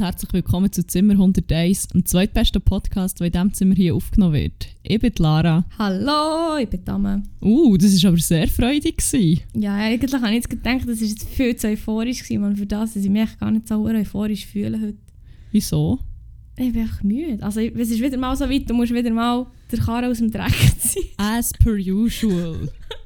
Und herzlich willkommen zu Zimmer 101, dem zweitbesten Podcast, der in diesem Zimmer hier aufgenommen wird. Ich bin Lara. Hallo, ich bin Dame. Uh, das war aber sehr freudig. Gewesen. Ja, eigentlich habe ich jetzt gedacht, das war jetzt viel zu euphorisch, gewesen, man, für das, dass ich mich gar nicht so euphorisch fühle heute. Wieso? Ich bin einfach müde. Also es ist wieder mal so weit, du musst wieder mal der Karre aus dem Dreck ziehen. As per usual.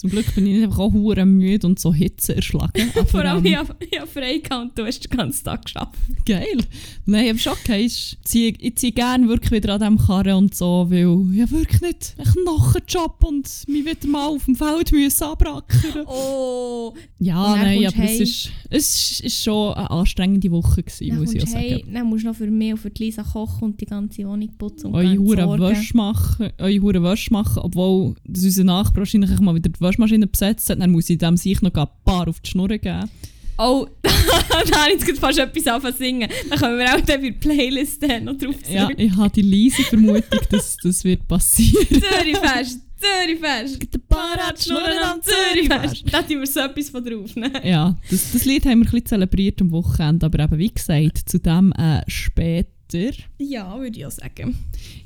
Zum Glück bin ich nicht einfach auch hure müde und so Hitze erschlagen. Vor allem, ähm, ich habe ich hab frei gehabt und du hast den ganzen Tag geschafft. Geil. Nein, aber schon okay. Ich ziehe, ich ziehe gerne wirklich wieder an diesem Karren und so, weil ich wirklich nicht einen Nachenjob und mich wieder mal auf dem Feld müssen abrackern Oh! Ja, nein, aber du es ist, es ist schon eine anstrengende Woche gewesen, Dann, muss ich auch sagen. heim, dann musst du noch für mich und für die Lisa kochen und die ganze Wohnung putzen und Eure. Wäsche machen, eure hure Wäsche machen, obwohl unser Nachbar wahrscheinlich mal wieder die Waschmaschine besetzt hat, dann muss ich dem sich noch ein paar auf die Schnur geben. Oh, da habe ich jetzt fast etwas anfangen singen. Dann können wir auch dann für die Playlist noch drauf zurück. Ja, ich habe die leise Vermutung, dass das wird passieren. Zürichfest, Zürichfest. Der Bar hat Schnurren am Zürichfest. Da tun wir so etwas von drauf. Ne? Ja, das, das Lied haben wir ein bisschen zelebriert am Wochenende, aber eben wie gesagt, zu dem äh, später. Ja, würde ich auch sagen.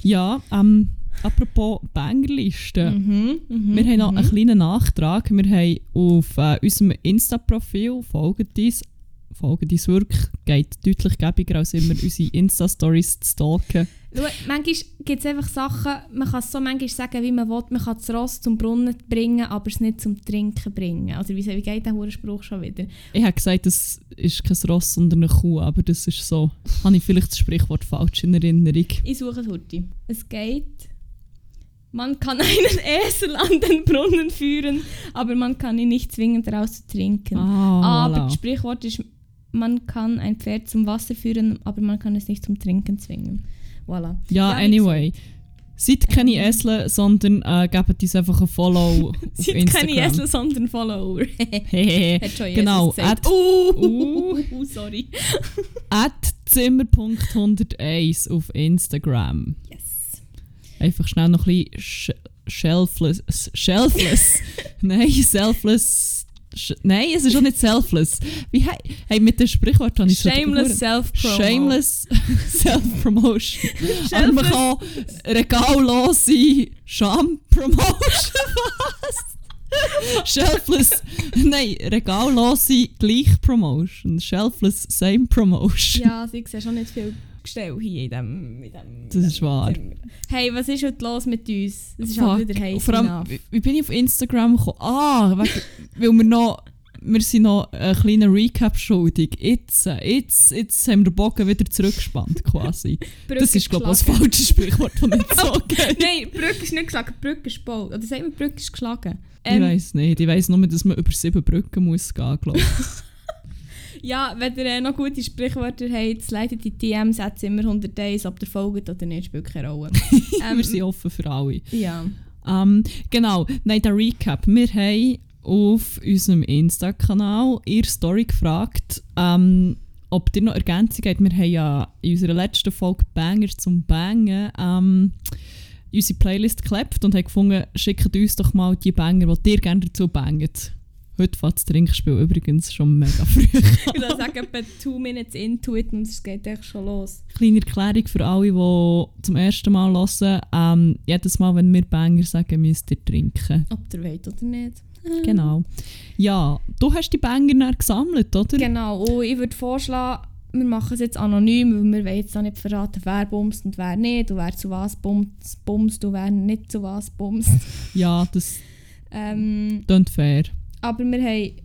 Ja, ähm, apropos Bangerliste. Mhm, mhm, Wir haben noch mhm. einen kleinen Nachtrag. Wir haben auf äh, unserem Insta-Profil, folgt uns, folgt uns wirklich, geht deutlich gäbiger als immer unsere Insta-Stories zu stalken. Schau, manchmal gibt es einfach Sachen, man kann es so manchmal sagen, wie man will. Man kann das Ross zum Brunnen bringen, aber es nicht zum Trinken bringen. Also wie, wie geht der Spruch schon wieder? Ich habe gesagt, das ist kein Ross, sondern eine Kuh, aber das ist so, habe ich vielleicht das Sprichwort falsch in Erinnerung. Ich suche es heute. Es geht... Man kann einen Esel an den Brunnen führen, aber man kann ihn nicht zwingen, daraus zu trinken. Ah, Aber voilà. das Sprichwort ist, man kann ein Pferd zum Wasser führen, aber man kann es nicht zum Trinken zwingen. Voilà. Ja, wie anyway. Seid keine Esel, sondern äh, gebt uns einfach ein Follow Seid Instagram. keine Esel, sondern Follower. Hehehe. Hat schon Genau, at- Uh, uh, sorry. At Zimmer.101 auf Instagram. Yes. Einfach schnell noch ein bisschen sch shelfless. Shelfless? Nein, selfless. Nein, es ist auch nicht selfless. Wie he hey, mit dem Sprichwort habe ich schon Shameless self-promo. Shameless Self-Promotion. Aber man kann regallos sein. Scham-Promotion. Was? Shelfless. Nein, regallos sein, gleich Promotion. Shelfless, same Promotion. Ja, sie sehen schon nicht viel Gestell hier in dem, in dem Das ist wahr. Zimmer. Hey, was ist heute los mit uns? Es ist Fuck. halt wieder heiß Vor allem, wie, wie bin ich auf Instagram gekommen? Ah, wegen, weil wir noch, wir sind noch einen kleinen Recap schuldig. Jetzt, jetzt, jetzt haben wir den Bogen wieder zurückgespannt quasi. Das ist glaube ich das falsche Sprichwort, das nicht so geht. Nein, Brücke ist nicht geschlagen, Brücke ist gebaut. Oder sagt man, Brücke ist geschlagen? ich Ähm, weiß nicht. Ich weiß nur, dass man über sieben Brücken muss gehen, glaube ich. Ja, wenn ihr äh, noch gute Sprichwörter habt, leitet die DMs at immer 101, ob ihr folgt oder nicht, spielt keine Rolle. Ähm, wir sind offen für alle. Ja. Ähm, genau, nein, der Recap. Wir haben auf unserem Insta-Kanal ihre Story gefragt, ähm, ob ihr noch Ergänzungen habt. Wir haben ja in unserer letzten Folge Bangers zum Bangen ähm, unsere Playlist geklebt und haben gefunden, schickt uns doch mal die Banger, die ihr gerne dazu bangt. Heute fängt das Trinkspiel übrigens schon mega früh. Ich würde sagen, etwa two minutes into it und es geht echt schon los. Kleine Erklärung für alle, die zum ersten Mal hören. Ähm, jedes Mal, wenn wir Banger sagen, müsst ihr trinken. Ob ihr wollt oder nicht. Genau. Ja, du hast die Banger gesammelt, oder? Genau, und ich würde vorschlagen, wir machen es jetzt anonym, weil wir wollen jetzt auch nicht verraten, wer bumst und wer nicht, und wer zu was bumst, bumst und wer nicht zu was bumst. Ja, das Ähm, fair. Aber wir haben,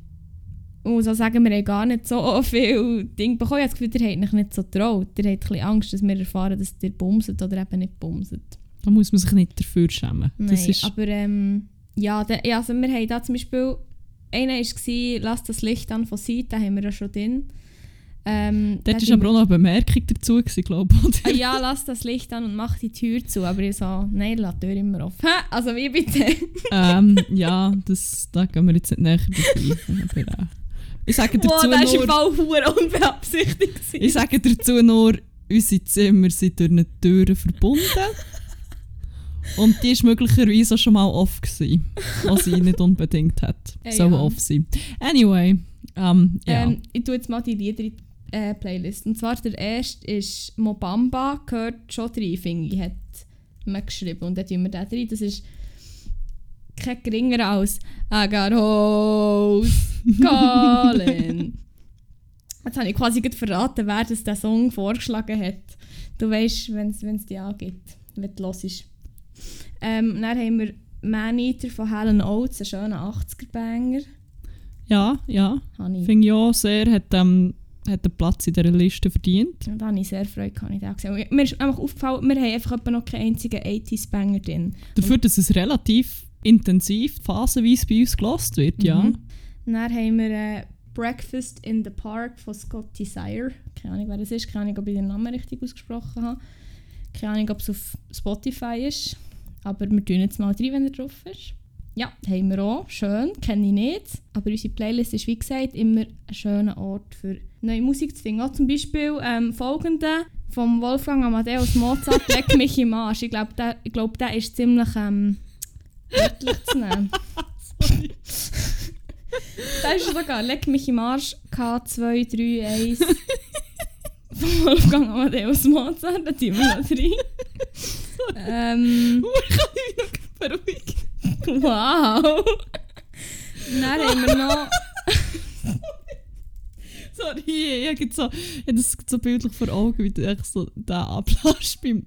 ich muss auch sagen, wir haben gar nicht so viel Dinge bekommen. Ich habe das Gefühl, ihr habt euch nicht so traut. Ihr habt ein Angst, dass wir erfahren, dass ihr bumset oder eben nicht bumset. Da muss man sich nicht dafür schämen. Nein, Das ist, aber ähm, ja, ja, also wir haben da zum Beispiel, einer war «Lass das Licht an» von Seid, den haben wir ja schon drin. Ähm, dort war aber auch noch eine Bemerkung dazu, glaube ich. Ah, ja, lass das Licht an und mach die Tür zu. Aber ich so, nein, lass die Tür immer offen. Also wie bitte? ähm, ja, das, da gehen wir jetzt nicht näher dabei. Aber, äh, ich sage dazu Wow, das war nur, im Fall verdammt unbeabsichtigt. ich sage dazu nur, unsere Zimmer sind durch eine Tür verbunden. Und die war möglicherweise auch schon mal off, gewesen, was sie nicht unbedingt hat. Äh, Soll ja. off sein. Anyway, ähm, ja. Ähm, ich tue jetzt mal die Lieder in äh, Playlist. Und zwar der erste ist Mobamba, gehört schon rein, finde ich, hat man geschrieben. Und dann tun wir den rein. Das ist kein geringer als I got hoes calling. Jetzt habe ich quasi gerade verraten, wer das den Song vorgeschlagen hat. Du weißt, wenn es dich angibt, wenn du hörst. Ähm, dann haben wir Man-Eater von Helen Oates, einen schönen 80er-Banger. Ja, ja. Finde ich auch sehr, hat, ähm, hat einen Platz in dieser Liste verdient. Ja, da habe ich sehr Freude, kann ich den gesehen. Mir ist einfach aufgefallen, wir haben einfach noch keinen einzigen 80s-Banger drin. Dafür, dass es relativ intensiv, phasenweise bei uns gelost wird, ja. Mhm. Dann haben wir äh, Breakfast in the Park von Scott Desire. Keine Ahnung, wer das ist. Keine Ahnung, ob ich den Namen richtig ausgesprochen habe. Keine Ahnung, ob es auf Spotify ist. Aber wir tun jetzt mal rein, wenn er drauf ist. Ja, haben wir auch. Schön, kenne ich nicht. Aber unsere Playlist ist, wie gesagt, immer ein schöner Ort für neue Musik zu finden. Auch zum Beispiel ähm, folgende vom Wolfgang Amadeus Mozart, Leck mich im Arsch. Ich glaube, der, ich glaub, der ist ziemlich ähm, wörtlich zu nehmen. Da ist sogar Leck mich im Arsch K231 vom Wolfgang Amadeus Mozart, da tun wir noch rein. ähm, kann ich mich noch beruhigen? wow! Dann haben wir noch... Sorry, ich habe so, ich habe das so bildlich vor Augen, wie du echt so den ablässt beim...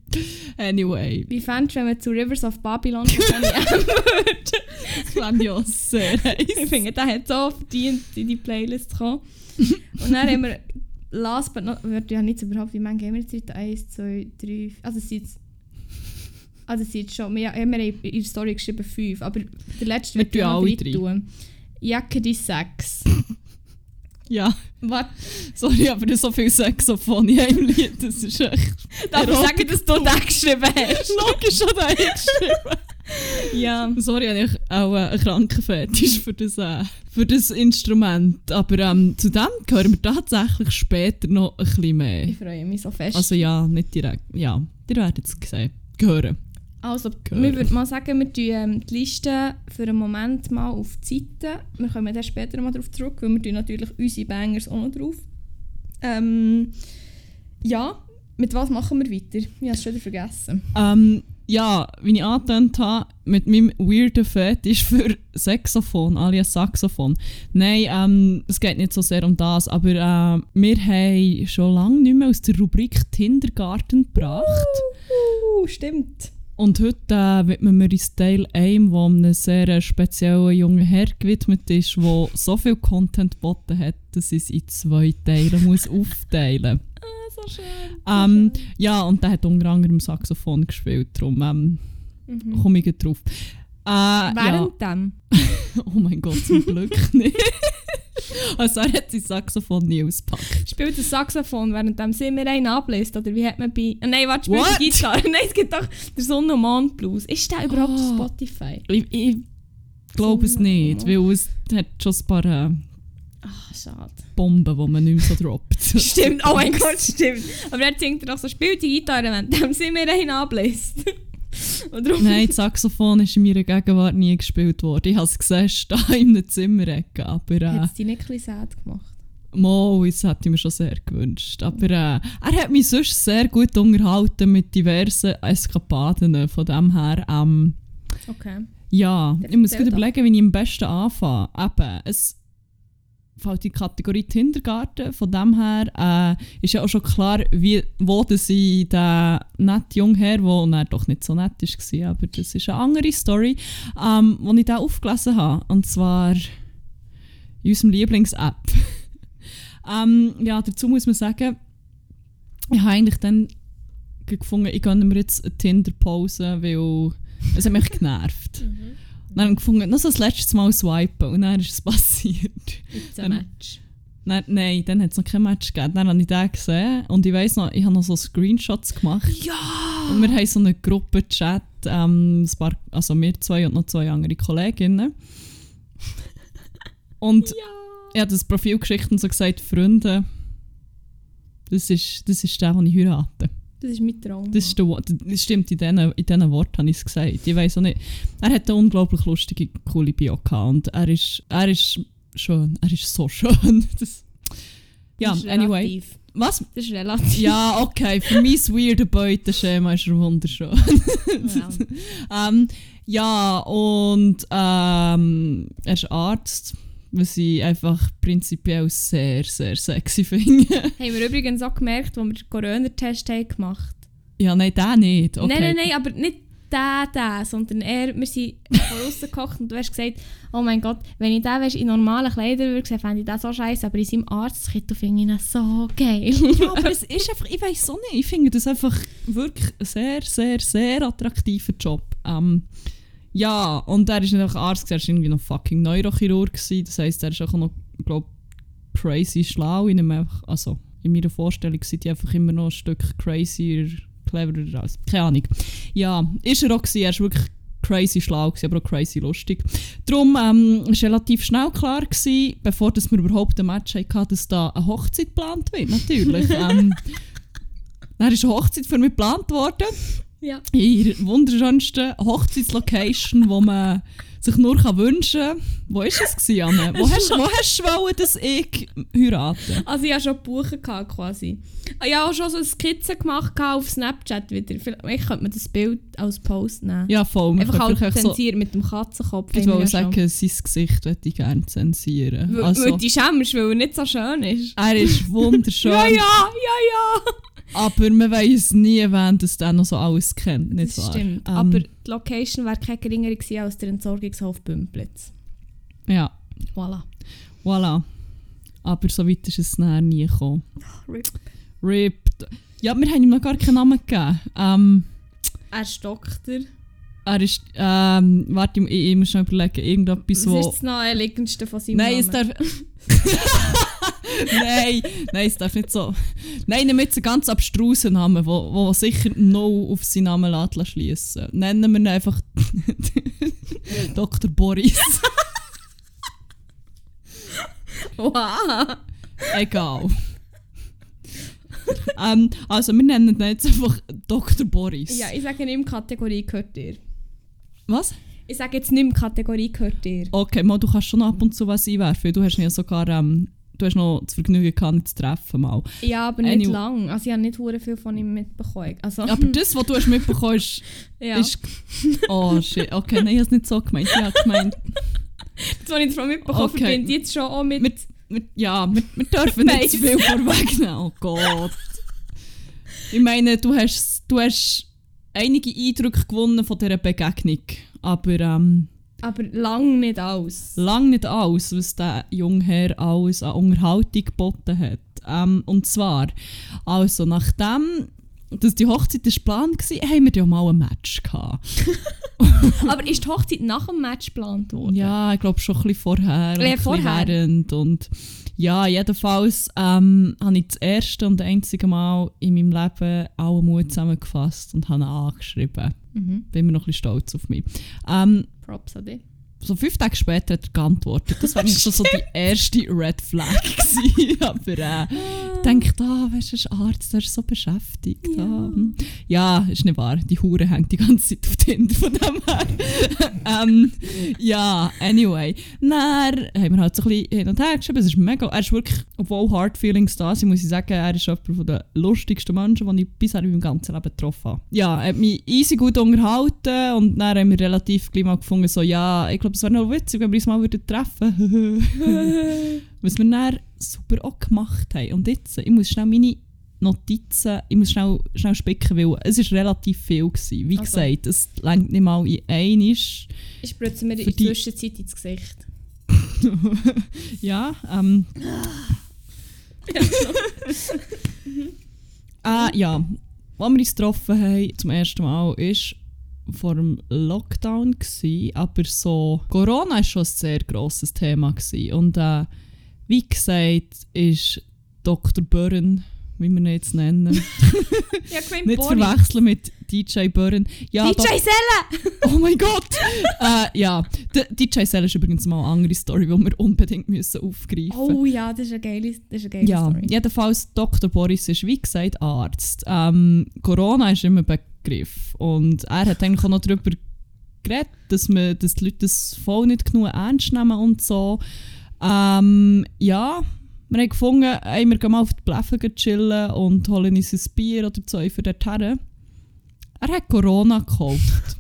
Anyway, Wie fändest du, wenn wir zu Rivers of Babylon von das fand ich auch sehr Ich heiß. finde, der hat so verdient, in die Playlist zu kommen. Und dann haben wir last but not... Wir haben nicht überhaupt, wie viele haben wir jetzt heute? Eins, zwei, drei... Also es sind jetzt... Also es sind schon... Wir, wir haben in der Story geschrieben fünf, aber der letzte Wir wird ja drei. tun. Jacke die Sechs. Ja, Was? sorry, aber so viel Saxophon in einem Lied, das ist echt... Darf ich sagen, dass du den geschrieben hast? Logisch schon da geschrieben. ja. Sorry, habe ich auch einen Krankenfetisch für das, äh, für das Instrument. Aber ähm, zu dem hören wir tatsächlich später noch ein bisschen mehr. Ich freue mich so fest. Also ja, nicht direkt. Ja, ihr werdet es sehen. Hören. Also, Gehört. wir würden mal sagen, wir tun ähm, die Liste für einen Moment mal auf die Seite. Wir kommen dann später mal darauf zurück, weil wir tun natürlich unsere Bangers auch noch drauf. Ähm, ja, mit was machen wir weiter? Ich habe es schon wieder vergessen. Ähm, ja, wie ich angetönt habe, mit meinem weirden Fetisch für Saxophon, alias Saxophon. Nein, ähm, es geht nicht so sehr um das, aber äh, wir haben schon lange nicht mehr aus der Rubrik Kindergarten gebracht. Uh, stimmt. Und heute äh, widmen wir uns Teil 1, wo einem sehr äh, speziellen jungen Herr gewidmet ist, der so viel Content geboten hat, dass ich es in zwei Teile muss aufteilen Ah, so schön. ähm, Ja, und der hat unter anderem Saxophon gespielt, darum ähm, Mhm. komme ich drauf. Äh, ja. Während dem. Oh mein Gott, zum Glück nicht. also er hat sein Saxophon nie ausgepackt. Spielt das Saxophon, während dem sie mir einen abliest? Oder wie hat man bei... Ah, nein, warte, spielt die Gitarre. Nein, es gibt doch der Sonne- und Mond-Blues. Ist der überhaupt Ah. Spotify? Ich, ich glaube es nicht, weil es hat schon ein paar äh, Ah, schade. Bomben, die man nicht mehr so droppt. Stimmt, oh mein Gott, stimmt. Aber er singt doch so, spielt die Gitarre, wenn sie mir einen ablässt. Nein, das Saxophon ist in meiner Gegenwart nie gespielt worden. Ich habe es gesehen, da in einem Zimmerecke. Aber Hat äh, es dich nicht ein sad gemacht? Mo, das hätte ich mir schon sehr gewünscht. Aber äh, er hat mich sonst sehr gut unterhalten mit diversen Eskapaden. Von dem her, ähm, Okay. ja, ich muss gut überlegen, wie ich am besten anfange. Eben, es fällt die Kategorie Kindergarten. Von dem her äh, ist ja auch schon klar, wie, wo ich den netten jungen Herr, der doch nicht so nett war, aber das ist eine andere Story, ähm, wo ich den aufgelesen habe. Und zwar in unserem Lieblings-App. ähm, ja, dazu muss man sagen, ich habe eigentlich dann gefunden, ich gönne mir jetzt eine Tinder-Pause, weil es hat mich genervt. Und dann habe ich gefunden, noch so das letzte Mal swipen und dann ist es passiert. It's a Dann- match. Nein, nein dann hat es noch kein Match gegeben. Dann habe ich den gesehen und ich weiss noch, ich habe noch so Screenshots gemacht. Ja! Und wir haben so eine Gruppe-Chat, ähm, ein paar, also wir zwei und noch zwei andere Kolleginnen. Und Ja! ich habe das Profil geschickt und so gesagt, Freunde, das ist, das ist der, den ich heirate. Das ist mein Traum. Das, ist der, das stimmt, in diesen, in diesen Worten habe ich es gesagt. Ich weiss auch nicht. Er hat eine unglaublich lustige, coole Bio gehabt und er ist, er ist schön. Er ist so schön. Das, ja, Das ist anyway. relativ. Was? Das ist relativ. Ja, okay, für mein weirde Beuteschema ist er wunderschön. Ja. ähm, ja, und ähm, er ist Arzt, was ich einfach prinzipiell sehr, sehr sexy finde. Haben wir übrigens auch gemerkt, als wir den Corona-Test haben gemacht ja, nein, der nicht. Okay. Nein, nein, nein, aber nicht der, der, sondern er, wir sind von außen gekocht und du hast gesagt, oh mein Gott, wenn ich den weißt, in normalen Kleidern würde sehen, fände ich das so scheiße, aber in seinem Arztkittel finde ich ihn so geil. Ja, aber es ist einfach, ich weiß so nicht, ich finde das einfach wirklich ein sehr, sehr, sehr attraktiver Job. Ähm, ja, und er ist nicht einfach Arzt, er war irgendwie noch fucking Neurochirurg. Gewesen. Das heisst, er ist auch noch, glaube crazy schlau. In, einem, also, in meiner Vorstellung sind die einfach immer noch ein Stück crazier, cleverer als. Keine Ahnung. Ja, ist er auch gewesen, er ist wirklich crazy schlau, gewesen, aber auch crazy lustig. Darum ähm, war relativ schnell klar, gewesen, bevor dass wir überhaupt ein Match hatten, dass da eine Hochzeit geplant wird, natürlich. ähm, dann ist eine Hochzeit für mich geplant worden ja. in der wunderschönsten Hochzeitslocation, wo man sich nur kann wünschen kann. Wo war es, gewesen, Anne? Wo hast, wo hast du wollen, dass ich heirate? Also ich hatte schon gehabt, quasi. Ich habe auch schon so eine Skizze gemacht auf Snapchat wieder. Vielleicht könnte man das Bild als Post nehmen. Ja, voll. Man Einfach halt vielleicht so, mit dem Katzenkopf. ich wollte schon. sagen, sein Gesicht möchte ich gerne zensieren. Weil, Also, weil du schämst, weil er nicht so schön ist. er ist wunderschön, Ja, ja, ja, ja. Aber man weiß nie, wen das dann noch so alles kennt. Nicht Das wahr? stimmt. Ähm, Aber die Location wäre keine geringere gewesen als der Entsorgungshof Bümplitz. Ja, Voilà. voilà. Aber so weit ist es nachher nie gekommen. RIP. RIP. Ja, wir haben ihm noch gar keinen Namen gegeben. Ähm, Er ist Doktor. Er ist, ähm, warte, ich, ich muss schon überlegen, irgendetwas, Was wo... ist das naheliegendste von seinem Nein, es darf... nein, nein, es darf nicht so... Nein, nimm jetzt einen ganz abstrusen Namen, wo, wo sicher no auf seinen Namen lässt schliessen. Nennen wir ihn einfach Dr. Boris. Wow. Egal. ähm, also, wir nennen ihn jetzt einfach Dr. Boris. Ja, ich sage nicht mehr Kategorie gehört dir. Was? Ich sage jetzt nicht mehr Kategorie gehört dir. Okay, mal, du kannst schon ab und zu was einwerfen. Du hast ja sogar... Ähm, du hast noch das Vergnügen gehabt, ihn zu treffen mal. Ja, aber nicht Anyway. lang. Also ich habe nicht hure viel von ihm mitbekommen. Also, Aber das, was du hast mitbekommen hast, ja. ist... Oh, shit. Okay, nein, ich habe es nicht so gemeint. Ich habe gemeint... das, was ich davon mitbekommen Okay. verbinde jetzt schon auch mit... Wir, wir, ja, wir, wir dürfen nicht zu viel vorwegnehmen. Oh Gott. Ich meine, du hast, du hast einige Eindrücke gewonnen von dieser Begegnung. Aber ähm, aber lang nicht alles. lang nicht alles, was der junge Herr alles an Unterhaltung geboten hat. Ähm, und zwar, also nachdem dass die Hochzeit geplant war, haben wir ja mal ein Match gehabt. aber ist die Hochzeit nach dem Match geplant worden? Ja, ich glaube schon ein bisschen vorher und Ja, bisschen vorher. während. Und ja, jedenfalls ähm, habe ich das erste und einzige Mal in meinem Leben alle Mut zusammengefasst und habe ihn angeschrieben. Mhm. Bin mir noch ein bisschen stolz auf mich. Ähm, Props an dich. so fünf Tage später hat er geantwortet. Das war schon so die erste Red Flag. gewesen. Aber äh, ich denke, ah, weißt du, ist Arzt, er ist so beschäftigt. Ja. Hm. ja ist nicht wahr. Die Hure hängt die ganze Zeit auf Tinder von dem her. ähm, ja, anyway. Dann haben wir halt so ein bisschen hin und her geschrieben. Es ist mega, er ist wirklich, obwohl Hard Feelings da sind, muss ich sagen, er ist jemand der lustigsten Menschen, die ich bisher in meinem ganzen Leben getroffen habe. Ja, er hat mich easy gut unterhalten und dann haben wir relativ gleich mal gefunden, so, ja, ich glaube, es wäre noch witzig, wenn wir uns mal würden treffen würden. Was wir dann super auch gemacht haben. Und jetzt, ich muss schnell meine Notizen, ich muss schnell, schnell spicken, weil es war relativ viel. Gewesen. Wie Also. gesagt, es längt nicht mal in einisch. Ich spritze mir in der Zwischenzeit ins Gesicht. ja, ähm. ah, ja. Als wir uns getroffen haben, zum ersten Mal, ist vor dem Lockdown gsi, aber so Corona ist schon ein sehr grosses Thema gsi. und äh, wie gesagt ist Dr. Burren, wie wir ihn jetzt nennen, Ja, nicht Boris. verwechseln mit DJ Burren. Ja, DJ Selle! Oh mein Gott! äh, ja, der DJ Cell ist übrigens mal eine andere Story, die wir unbedingt müssen aufgreifen müssen. Oh ja, das ist eine geile, das ist eine geile ja, Story. jedenfalls Dr. Boris ist wie gesagt Arzt. Ähm, Corona ist immer ein Begriff und er hat eigentlich auch noch darüber geredet, dass, man, dass die Leute das voll nicht genug ernst nehmen und so. Ähm, ja, Wir haben gefunden, ey, wir gehen mal auf die Bläffe chillen und holen uns ein Bier oder zwei für dort her. Er hat Corona gekauft.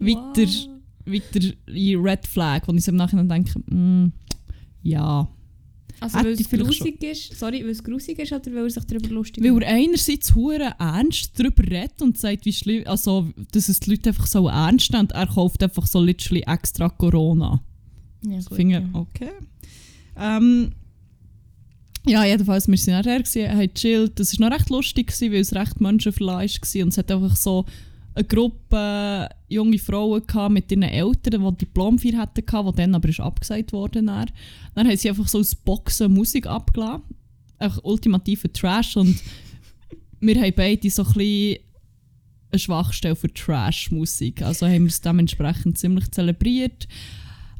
weiter, weiter in Red Flag, wo ich so im Nachhinein denke, mm, ja. Also weil es grusig ist, sorry, weil es grusig ist oder weil er sich darüber lustig Weil er einerseits hure ernst darüber redet und sagt, wie schlimm, also, dass es die Leute einfach so ernst nehmen. Er kauft einfach so literally extra Corona. Ja, gut, finde, ja. okay. Ähm, ja, jedenfalls, wir waren nachher, gewesen, haben gechillt. Es war noch recht lustig, gewesen, weil es recht menschenfleisch war. Und es hat einfach so eine Gruppe junge Frauen gehabt mit ihren Eltern, die Diplomfeier hatten, die dann aber ist abgesagt worden. Dann. dann haben sie einfach so aus Boxen Musik abgelassen. Einfach ultimativer Trash. Und wir haben beide so ein bisschen eine Schwachstelle für Trash-Musik. Also haben wir es dementsprechend ziemlich zelebriert.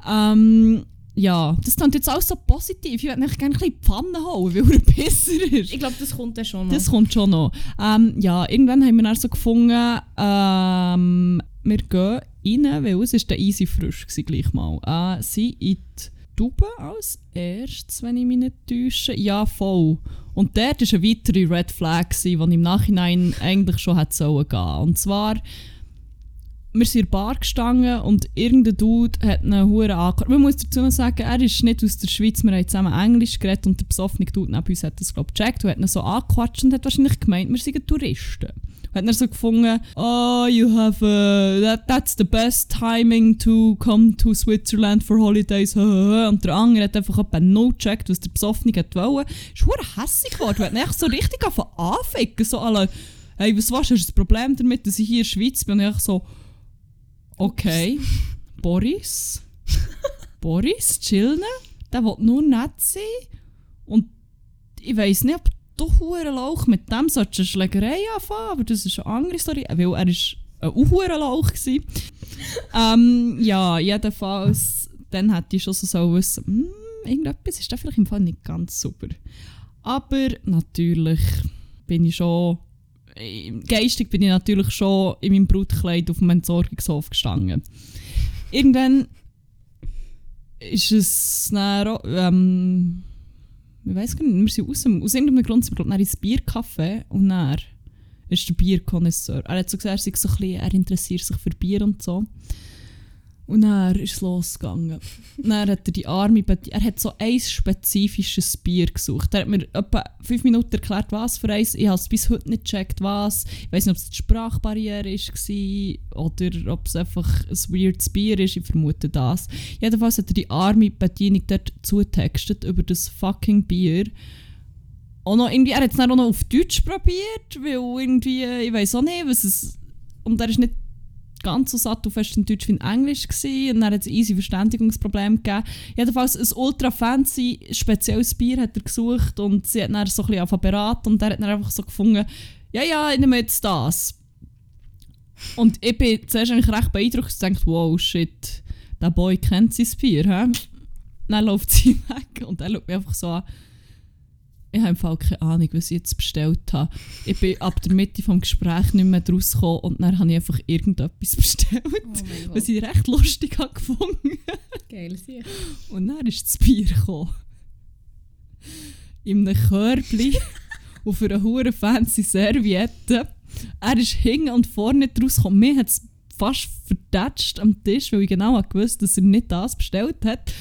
Ähm, ja, das klingt jetzt auch so positiv. Ich würde gerne ein bisschen Pfanne hauen, weil er Pisser ist. Ich glaube, das kommt dann schon noch. Das kommt schon noch. Ähm, ja, irgendwann haben wir dann so gefunden, ähm, wir gehen rein, weil es ist der easy frisch war gleich mal. Äh, sie in die Tube als erstes, wenn ich mich nicht täusche. Ja, voll. Und dort war eine weitere Red Flag, die im Nachhinein eigentlich schon hätte sollen gehen. Und zwar, wir sind in der Bar gestanden und irgendein Dude hat einen Huren angehört. Man muss dazu noch sagen, er ist nicht aus der Schweiz, wir haben zusammen Englisch geredet und der besoffene Dude neben uns hat das, glaube ich, gecheckt und hat ihn so angequatscht und hat wahrscheinlich gemeint, wir seien Touristen. Und hat dann so gefunden, oh, you have, a, that, that's the best timing to come to Switzerland for holidays. Und der andere hat einfach etwa no gecheckt, was der besoffene hat wollen. Ist verdammt hässlich geworden, und hat ihn echt so richtig angefangen anficken, so alle, hey, was was, hast du ein Problem damit, dass ich hier in der Schweiz bin? Und ich so, Okay. Boris. Boris, chillen. Der will nur nett sein. Und ich weiss nicht, ob du Hurenlauch mit dem solltest eine Schlägerei anfangen, aber das ist eine andere Story, weil er war ein Hurenlauch. gewesen. ähm, ja, jedenfalls, dann hätte ich schon so sollen wissen, hm, irgendetwas ist da vielleicht im Fall nicht ganz super. Aber natürlich bin ich schon geistig bin ich natürlich schon in meinem Brutkleid auf dem Entsorgungshof gestanden. Irgendwann ist es dann, ähm, ich weiß gar nicht, wir sind aus, dem, aus irgendeinem Grund sind wir glaub, ich, ins Biercafé und dann ist der Bierkonnoisseur. Er hat so gesagt, er, so ein bisschen, er interessiert sich für Bier und so. Und dann ist es losgegangen. dann hat er die Arme Er hat so ein spezifisches Bier gesucht. Er hat mir etwa fünf Minuten erklärt, was für eins. Ich habe es bis heute nicht gecheckt, was. Ich weiß nicht, ob es die Sprachbarriere war oder ob es einfach ein weirdes Bier ist. Ich vermute das. Jedenfalls hat er die arme Bedienung dort zutextet über das fucking Bier. Und noch irgendwie, er hat es dann auch noch auf Deutsch probiert, weil irgendwie, ich weiß auch nicht, was es... Und er ist nicht ganz so satt auf fest in Deutsch wie in Englisch gewesen. und dann hat es easy Verständigungsproblem gegeben. Jedenfalls ein ultra fancy spezielles Bier hat er gesucht und sie hat dann so ein bisschen beraten und er hat dann einfach so gefunden, ja, ja, ich nehme jetzt das. Und ich bin zuerst eigentlich recht beeindruckt und dachte, wow, shit, der Boy kennt sein Bier, hä? Dann läuft sie weg und er schaut mich einfach so an. Ich habe im Fall keine Ahnung, was ich jetzt bestellt habe. Ich bin ab der Mitte des Gesprächs nicht mehr rausgekommen und dann habe ich einfach irgendetwas bestellt, Oh was ich recht lustig habe gefunden. Geil, sicher. Und dann ist das Bier gekommen. In einem Körbchen auf einer hure fancy Serviette. Er ist hinten und vorne nicht rausgekommen. Mir hat es fast verdatscht am Tisch, weil ich genau gewusst dass er nicht das bestellt hat.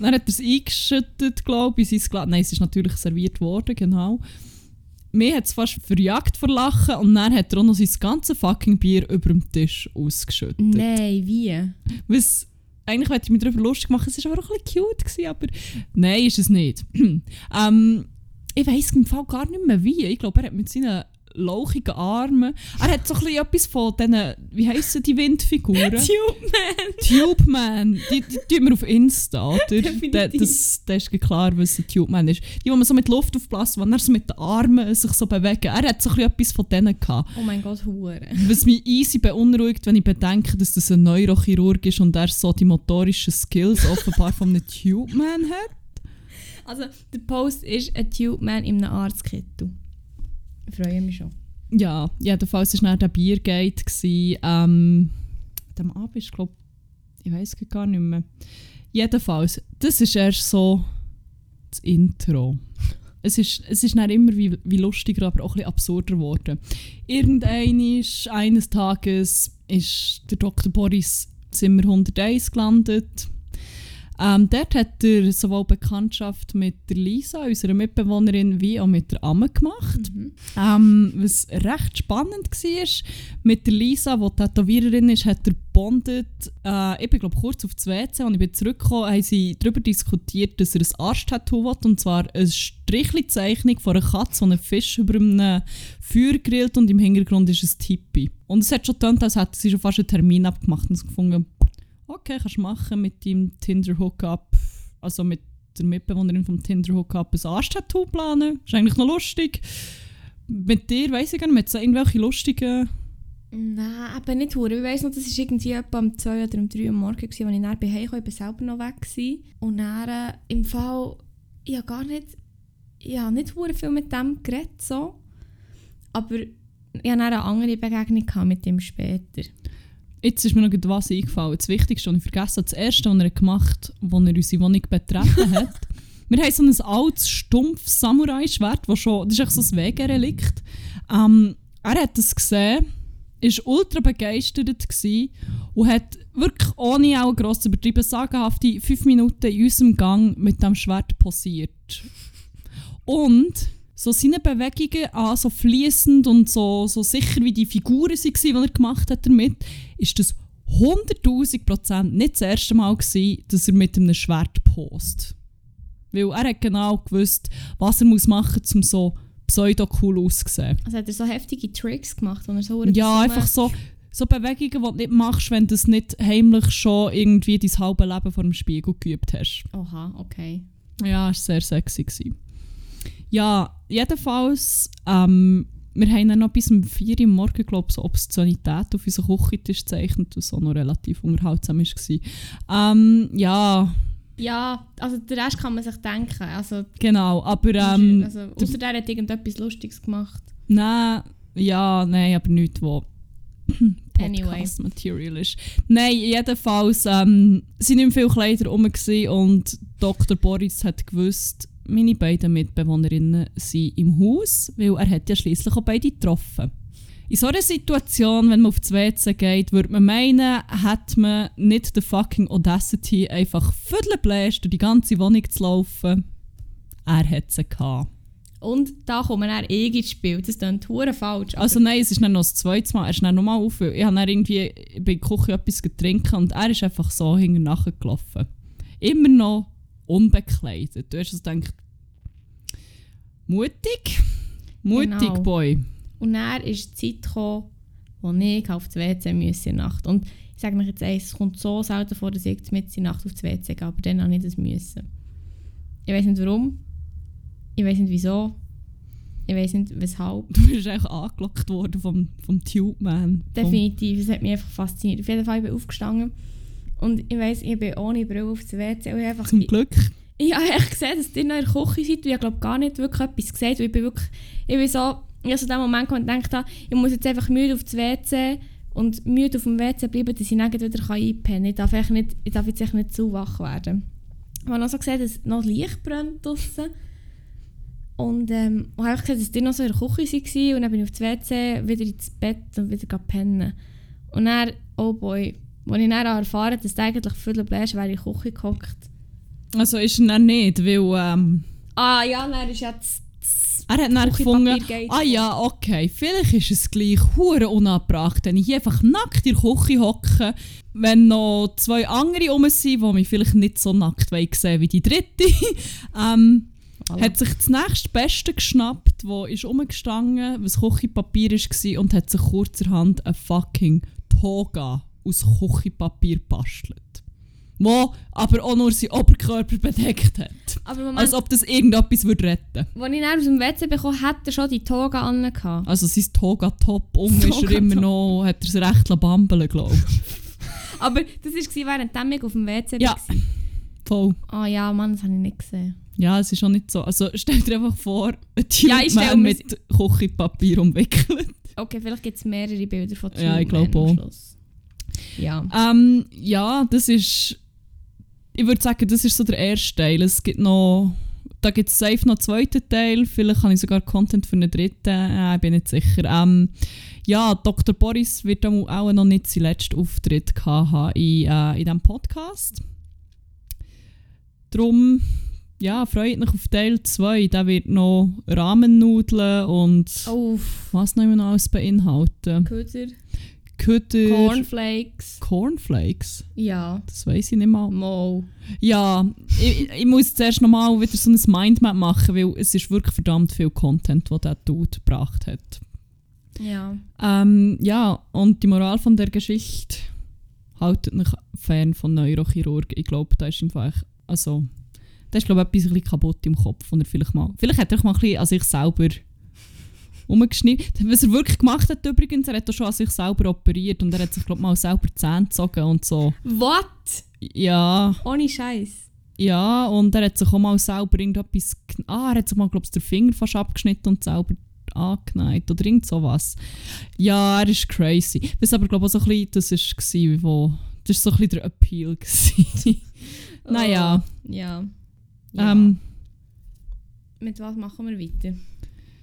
Dann hat er es eingeschüttet, glaube ich, in sein Glas. Nein, es ist natürlich serviert worden, genau. Mir hat es fast verjagt vor Lachen und dann hat er auch noch sein ganzes fucking Bier über dem Tisch ausgeschüttet. Nein, wie? Was, eigentlich hätte ich mich darüber lustig machen, es war aber auch ein bisschen cute, gewesen, aber nein, ist es nicht. ähm, ich weiss im Fall gar nicht mehr wie. Ich glaube, er hat mit seinen lauchigen Armen, er hat so ein bisschen etwas von diesen, wie heissen die Windfiguren? Tube Man! Tube Man, die, die tun wir auf Insta, oder? Definitiv. Da- das, das ist klar, was ein Tube Man ist. Die, wo man so mit Luft aufbläst, wo er so mit den Armen sich so bewegen. Er hat so ein bisschen etwas von denen gehabt. Oh mein Gott, Hure. Was mich easy beunruhigt, wenn ich bedenke, dass das ein Neurochirurg ist und er so die motorischen Skills offenbar von einem Tube Man hat. Also, der Post ist ein Tube Man in einem Arztkittel. Ich freue mich schon. Ja, jedenfalls war dann der Biergate. gewesen, Ähm, dem Abend ist, glaube ich, weiß gar nicht mehr. Jedenfalls, das ist erst so das Intro. Es ist, es ist dann immer wie, wie lustiger, aber auch ein absurder geworden. Irgendeines, eines Tages ist der Dr. Boris Zimmer 101 gelandet. Ähm, dort hat er sowohl Bekanntschaft mit der Lisa, unserer Mitbewohnerin, wie auch mit der Amme gemacht. Mhm. Ähm, was recht spannend war, mit der Lisa, die Tätowiererin ist, hat er bondet. Äh, ich bin glaube kurz auf das WC, als ich bin zurückgekommen haben sie darüber diskutiert, dass er ein Arschtattoo will, und zwar eine Strichli-Zeichnung von einer Katze, die einen Fisch über einem Feuer grillt und im Hintergrund ist ein Tippi. Und es hat schon getan, als hätten sie schon fast einen Termin abgemacht und gefunden, okay, kannst du machen mit deinem Tinder-Hookup, also mit der Mitbewohnerin vom Tinder-Hookup ein Arschtattoo planen. Ist eigentlich noch lustig. Mit dir, weiss ich gar nicht, mit so irgendwelche lustigen... Nein, aber nicht hure. Ich weiss noch, das war irgendwie etwa um 2 oder um 3 Uhr morgens, als ich dann nach Hause kam. Ich war selber noch weg. Gewesen. Und dann, äh, im Fall, ich habe gar nicht, ich habe nicht hure viel mit dem geredet, so. Aber ich hatte eine andere Begegnung mit ihm später. Jetzt ist mir noch etwas eingefallen. Das Wichtigste, was ich vergessen habe, das Erste, was er gemacht hat, als er unsere Wohnung betreten hat. Wir haben so ein altes, stumpfes Samurai-Schwert, das schon, das ist echt so ein Wegerelikt. Ähm, er hat es gesehen, war ultra begeistert gewesen und hat wirklich ohne auch gross zu übertrieben sagenhafte fünf Minuten in unserem Gang mit dem Schwert posiert. Und so seine Bewegungen an, so fließend und so, so sicher wie die Figuren waren, die er gemacht hat damit, ist das 100'000 Prozent nicht das erste Mal gewesen, dass er mit einem Schwert post. Weil er hat genau gewusst, was er muss machen muss, um so pseudo-cool auszusehen. Also hat er so heftige Tricks gemacht, wo er so Ja, einfach so, so Bewegungen, die du nicht machst, wenn du es nicht heimlich schon irgendwie dein halbe Leben vor dem Spiegel geübt hast. Oha, okay. Ja, es war sehr sexy. Gewesen. Ja, jedenfalls, ähm, wir haben dann noch bis um 4 Uhr morgen, glaube ich, so Obszönität auf unseren Küchentisch gezeichnet, was auch noch relativ unterhaltsam war. Ähm, ja, Ja, also den Rest kann man sich denken. Also, genau, aber ähm, also außer der hat irgendetwas Lustiges gemacht. nein, ja, nein, aber nichts, wo Anyway. Podcast-Material ist. Nein, jedenfalls ähm, sind nicht mehr viele Kleider rum und Dr. Boris hat gewusst, meine beiden Mitbewohnerinnen sind im Haus, weil er hat ja schließlich auch beide getroffen. In so einer Situation, wenn man auf das WC geht, würde man meinen, hätte man nicht the fucking Audacity, einfach viertelbläst durch die ganze Wohnung zu laufen. Er hat sie gehabt. Und da kommen dann eh ins Spiel. Das klingt hure falsch. Also nein, es ist dann noch das zweite Mal. Er ist dann nochmal auf. Ich habe dann irgendwie bei der Küche etwas getrunken und er ist einfach so hinter nachher gelaufen. Immer noch unbekleidet. Du hast also gedacht, mutig, mutig, Genau. Boy. Und dann ist die Zeit gekommen, wo ich auf das WC der Nacht. Und ich sage euch jetzt eins, es kommt so selten vor, dass ich mit in Nacht auf das WC gehe, aber dann habe ich das müssen. Ich weiß nicht warum, ich weiß nicht wieso, ich weiß nicht weshalb. Du bist eigentlich angelockt worden vom, vom Tube Man. Definitiv, es hat mich einfach fasziniert. Auf jeden Fall, ich bin aufgestanden und ich weiss, ich bin ohne Brille auf das WC und ich, einfach, Zum Glück. ich habe echt gesehen, dass ihr noch in der Küche seid und ich glaube gar nicht wirklich etwas gesagt, weil ich bin wirklich, ich bin so, ich so den Moment gehabt und gedacht, habe, ich muss jetzt einfach müde auf das WC und müde auf dem WC bleiben, dass ich dann wieder einpennen kann. Ich darf, echt nicht, ich darf jetzt echt nicht zu wach werden. Ich habe noch so gesehen, dass noch Licht brennt draussen. Und ähm, und habe einfach gesehen, dass die noch so in der Küche waren und dann bin ich auf das WC, wieder ins Bett und wieder pennen. Und dann, oh boy, als ich dann erfahren dass der eigentlich viel bläst, wäre ich in die Küche gehockt. Also ist er dann nicht, weil ähm, Ah ja, dann ist jetzt er hat dann gefunden, ah ja, okay, vielleicht ist es gleich hure unangebracht, wenn ich hier einfach nackt in der Küche hocke, wenn noch zwei andere rum sind, die mich vielleicht nicht so nackt sehen wie die dritte. ähm, Voilà. hat sich das nächste Beste geschnappt, wo ist rumgestanden, was Küchenpapier war und hat sich kurzerhand ein fucking Toga aus Küchenpapier bastelt. Wo aber auch nur seinen Oberkörper bedeckt hat. Aber Moment, Als ob das irgendetwas würde retten als ich dann aus dem WC bekommen hat er schon die Toga an. Also sein Toga-Top um ist er Toga-Top. immer noch, hat er es recht bambeln glaube ich. Aber das war während ich auf dem WC Ja. war. Voll. Ah ja, Mann, das habe ich nicht gesehen. Ja, es ist auch nicht so. Also stell dir einfach vor, ein Ja, ich stell mit Küchenpapier umwickelt. Okay, vielleicht gibt es mehrere Bilder von Ja, ich glaube am auch. Schluss. Ja. Ähm, ja, das ist. Ich würde sagen, das ist so der erste Teil. Es gibt noch da gibt es safe noch einen zweiten Teil. Vielleicht habe ich sogar Content für einen dritten. Äh, ich bin nicht sicher. Ähm, ja, Dr. Boris wird auch noch nicht seinen letzten Auftritt haben in, äh, in diesem Podcast. Darum ja, freut mich auf Teil 2. Da wird noch Rahmennudeln und Oh, was noch immer noch alles beinhalten. Köder, Köder. Cornflakes. Cornflakes. Ja, Das weiß ich nicht mal. mal. Ja, ich, ich muss zuerst nochmal wieder so ein Mindmap machen, weil es ist wirklich verdammt viel Content, den der Dude gebracht hat. Ja. Ähm, ja, und die Moral von der Geschichte haltet mich fern von Neurochirurgen. Ich glaube, da ist einfach, also, da ist glaube ich etwas ein bisschen kaputt im Kopf, und er vielleicht mal, vielleicht hat er auch mal ein bisschen an sich selber umgeschnitten. Was er wirklich gemacht hat übrigens, er hat auch schon an sich selber operiert und er hat sich glaube ich mal selber Zähne gezogen und so. What? Ja, Ohne Scheiß. ja, und er hat sich auch mal selber irgendetwas, ah, er hat sich mal glaube ich den Finger fast abgeschnitten und selber angeneigt oder irgend sowas. Ja, er ist crazy. Was aber glaube ich auch so ein bisschen, das ist gsi, wo, das ist so ein bisschen der Appeal naja, Oh, ja. ja. ähm, Mit was machen wir weiter?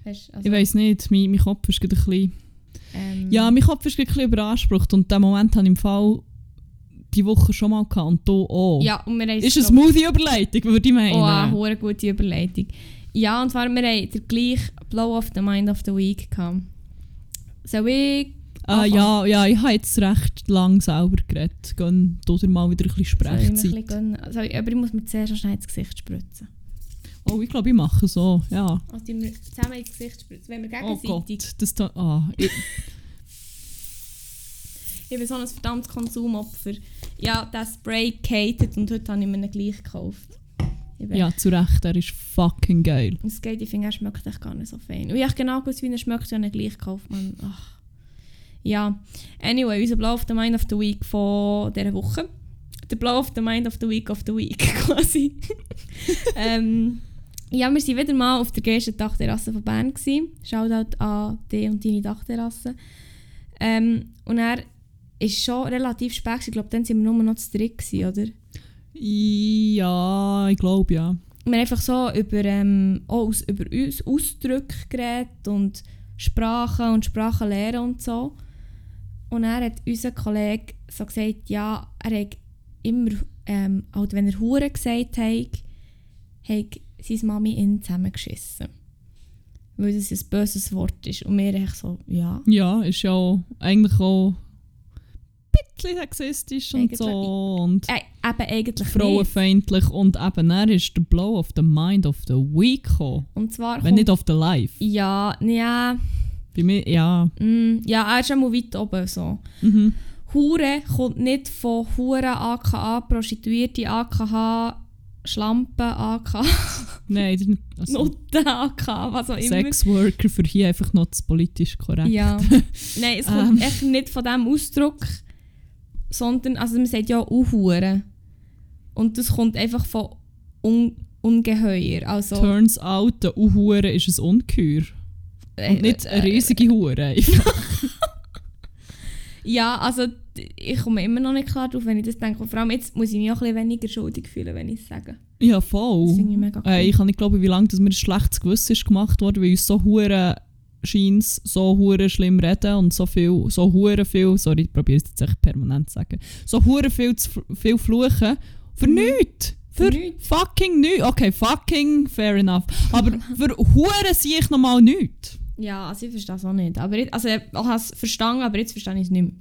Hast, also, ich weiß nicht, mein, mein Kopf ist gerade ein bisschen, ähm, ja, mein Kopf ist gerade ein bisschen überansprucht und den Moment habe ich im Fall die Woche schon mal gehabt und du auch. Ja, und wir haben Ist eine smoothie Überleitung, würde ich meinen. Oh, eine hure gute Überleitung. Ja, und zwar, wir haben den gleichen Blow of the Mind of the Week gehabt. Soll ich... Ah, ja, ja, ich habe jetzt recht lang selber geredet. Gönn dir mal wieder ein bisschen Soll ich mir ein bisschen Sprechzeit. gönnen? Also, aber ich muss mir zuerst schnell ins Gesicht spritzen. Oh, ich glaube, ich mache so, ja. Also, die wir zusammen ins Gesicht spritzen. Wenn wir Oh gegenseitig... Gott, das da, ah, ich, ich bin so ein verdammtes Konsumopfer. Ja, das Spray gehatet und heute habe ich mir ihn gleich gekauft. Ja, zu Recht, er ist fucking geil. Und es geht, ich finde, er schmeckt echt gar nicht so fein. Und ich habe genau gewusst, wie er schmeckt, wenn er gleich gekauft man. Ach. Ja, anyway, unser Blow of the Mind of the Week von dieser Woche. Der Blow of the Mind of the Week of the Week, quasi. ähm, ja, wir waren wieder mal auf der geilsten Dachterrasse von Bern. Gewesen. Shoutout an dich und deine Dachterrasse. Ähm, und er ist schon relativ spät. Ich glaube, dann waren wir nur noch zu dritt, gewesen, oder? Ja, ich glaube ja. wir haben einfach so über, ähm, auch aus, über uns Ausdrücke geredet und Sprachen und Sprachenlehre und so. Und er hat unser Kollege so gesagt, ja, er hat immer, ähm, halt wenn er Hure gesagt hat, hat seine Mami ihn zusammengeschissen. Weil das ein böses Wort ist. Und wir echt so, ja. Ja, ist ja auch eigentlich auch ein bisschen sexistisch und Eigentlich- so und Äh, eben eigentlich nicht. frauenfeindlich und eben er ist der Blow of the Mind of the Week gekommen. Und zwar Wenn nicht of the Life. Ja, ja, Bei mir, ja. mm, ja, er ist schon mal weit oben so. Mhm. Hure kommt nicht von Hure AKA, Prostituierte AKA, Schlampen AKA, Nein, das ist nicht- also, Nutten AKA, was auch immer. Sexworker für hier einfach noch das politisch korrekt. Ja. Nein, es kommt Ähm. echt nicht von diesem Ausdruck, sondern, also man sagt ja auch Hure. Und das kommt einfach von un Ungeheuer. Also, Turns out, der Uhure ist ein Ungeheuer. äh, Und nicht eine äh, riesige Hure. Ja, also ich komme immer noch nicht klar drauf, wenn ich das denke. Und vor allem jetzt muss ich mich auch ein bisschen weniger schuldig fühlen, wenn ich es sage. ja, Das voll. finde ich mega cool. Äh, ich kann nicht glauben, wie lange dass mir ein schlechtes Gewissen ist gemacht wurde, weil uns so hure scheint so hure schlimm reden und so viel, so hure viel, sorry, ich probiere es jetzt echt permanent zu sagen, so hure viel, zu, viel fluchen für Mhm. nichts. Für Für nichts. fucking nichts. Okay, fucking, fair enough. Aber für hure sehe ich nochmal nichts. Ja, also ich verstehe es auch nicht. Aber jetzt, also ich habe es verstanden, aber jetzt verstehe ich es nicht mehr.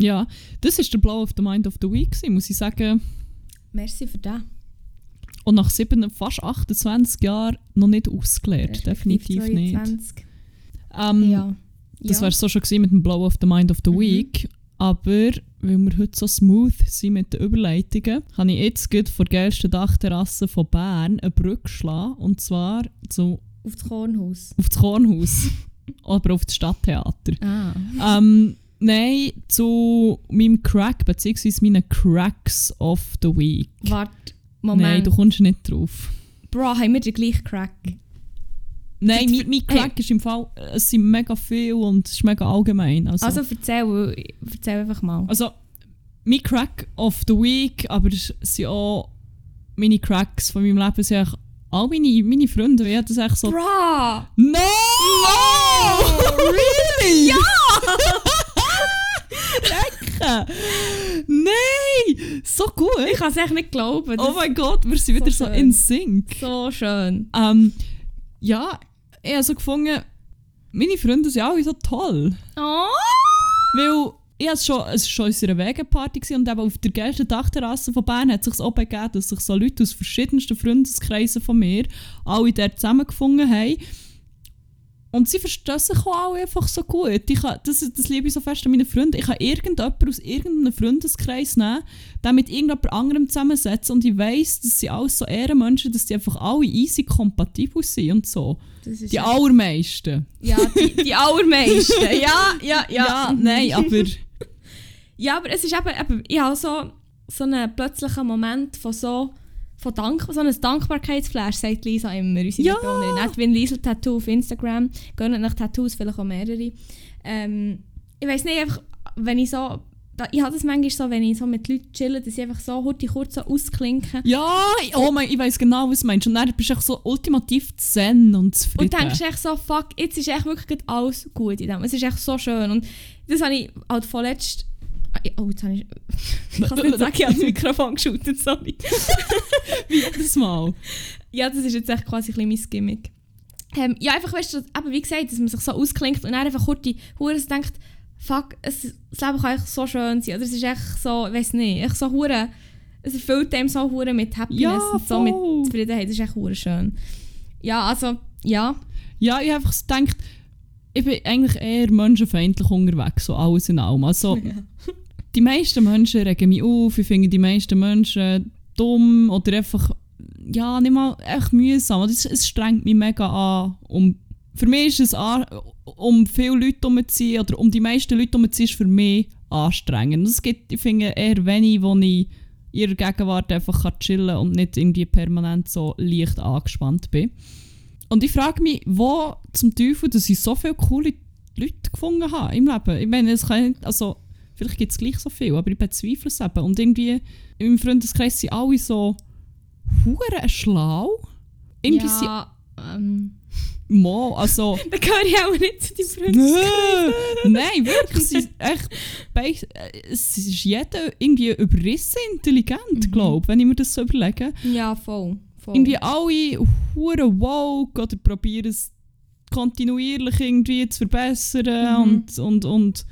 Ja, das ist der Blow of the Mind of the Week, gewesen, muss ich sagen. Merci für das. Und nach sieben, fast 28 Jahren noch nicht ausgelernt. Definitiv nicht. 22. Ähm, Ja. Das ja. wäre so schon gewesen mit dem Blow of the Mind of the Mhm. Week. Aber weil wir heute so smooth sind mit den Überleitungen, kann ich jetzt gut vor der geilsten Dachterrasse von Bern eine Brücke schlagen. Und zwar zu, Auf das Kornhaus. auf das Kornhaus. aber auf das Stadttheater. Ah. Ähm, nein, zu meinem Crack, beziehungsweise meinen Cracks of the Week. Warte, Nein, Moment. du kommst nicht drauf. Bro, haben wir den gleichen Crack? Nein, mein, mein Crack ist im Fall, es sind mega viel und es ist mega allgemein. Also, Also erzähl, erzähl einfach mal. also mein Crack of the Week, aber es sind auch meine Cracks von meinem Leben sind meine, meine Freunde, ich hatte das echt so... Bra! No! Really? Ja! Lecker! Nein! So gut! Ich kann es echt nicht glauben. Das Oh mein Gott, wir sind wieder so, schön. in Sync. so schön. Ähm, ja, ich habe so gefunden, meine Freunde sind alle so toll. Oh! Weil ich es schon, es war schon unsere Wegenparty gewesen und eben auf der geilsten Dachterrasse von Bern hat es sich auch begeben, dass sich so Leute aus verschiedensten Freundeskreisen von mir alle dort zusammengefunden haben. Und sie verstehen sich auch einfach so gut. Ich kann, das, das liebe ich so fest an meinen Freunden. Ich kann irgendjemanden aus irgendeinem Freundeskreis nehmen, den mit irgendjemand anderem zusammensetzen und ich weiss, dass sie alles so Ehrenmenschen, dass die einfach alle easy kompatibel sind und so. Die allermeisten. Ja, die, die allermeisten. Ja, ja, ja. ja nein, aber... Ja, aber es ist eben, eben ich habe so, so einen plötzlichen Moment von so von Dank, so ein Dankbarkeitsflash, sagt Lisa immer, unsere Ja. Mitbewohnerin. Edwin Liesel Tattoo auf Instagram. Gönnt nach Tattoos, vielleicht auch mehrere. Ähm, ich weiß nicht, einfach, wenn ich so, da, ich habe das manchmal so, wenn ich so mit Leuten chille, dass ich einfach so heute kurz so ausklinke. Ja, oh mein, ich weiß genau, was du meinst. Und dann bist du echt so ultimativ zen und zufrieden. Und denkst echt so, fuck, jetzt ist echt wirklich alles gut in dem. Es ist echt so schön. Und das habe ich halt vorletzt... Oh, jetzt habe ich... Ich kann es nicht sagen, ich habe das Mikrofon geschootet, sorry. Wie jedes Mal. Ja, das ist jetzt echt quasi ein bisschen mein Gimmick. Ähm, ja, einfach, weißt du, eben wie gesagt, dass man sich so ausklingt und dann einfach kurz die Hure denkt, fuck, es, das Leben kann echt so schön sein. Oder es ist echt so, ich weiß nicht, echt so Hure, es erfüllt einem so Hure mit Happiness Ja, und so mit. Zufriedenheit. Das ist echt Hure schön. Ja, also, ja. Ja, ich habe einfach so gedacht, ich bin eigentlich eher menschenfeindlich unterwegs, so alles in allem. Also, die meisten Menschen regen mich auf, ich finde die meisten Menschen dumm oder einfach, ja, nicht mal echt mühsam. Es, es strengt mich mega an. Um, für mich ist es, an, um viele Leute herumzuziehen oder um die meisten Leute herumzuziehen, ist für mich anstrengend. Es gibt, ich finde, eher wenig, wo ich in ihrer Gegenwart einfach kann chillen und nicht irgendwie permanent so leicht angespannt bin. Und ich frage mich, wo zum Teufel, dass ich so viele coole Leute gefunden habe im Leben. Ich meine, es kann nicht, also, vielleicht gibt es gleich so viel, aber ich bezweifle es eben. Und irgendwie, im Freundeskreis sind alle so hure schlau. Irgendwie sind ja, ähm, Mo, also... da gehöre ich auch nicht zu den Freunden. Nö. Nein, wirklich. Sie ist echt, äh, es ist jeder irgendwie überrissen intelligent, glaube ich, wenn ich mir das so überlege. Ja, voll. Voll. Irgendwie alle hure woke oder probieren es kontinuierlich irgendwie zu verbessern Mhm. und, und, und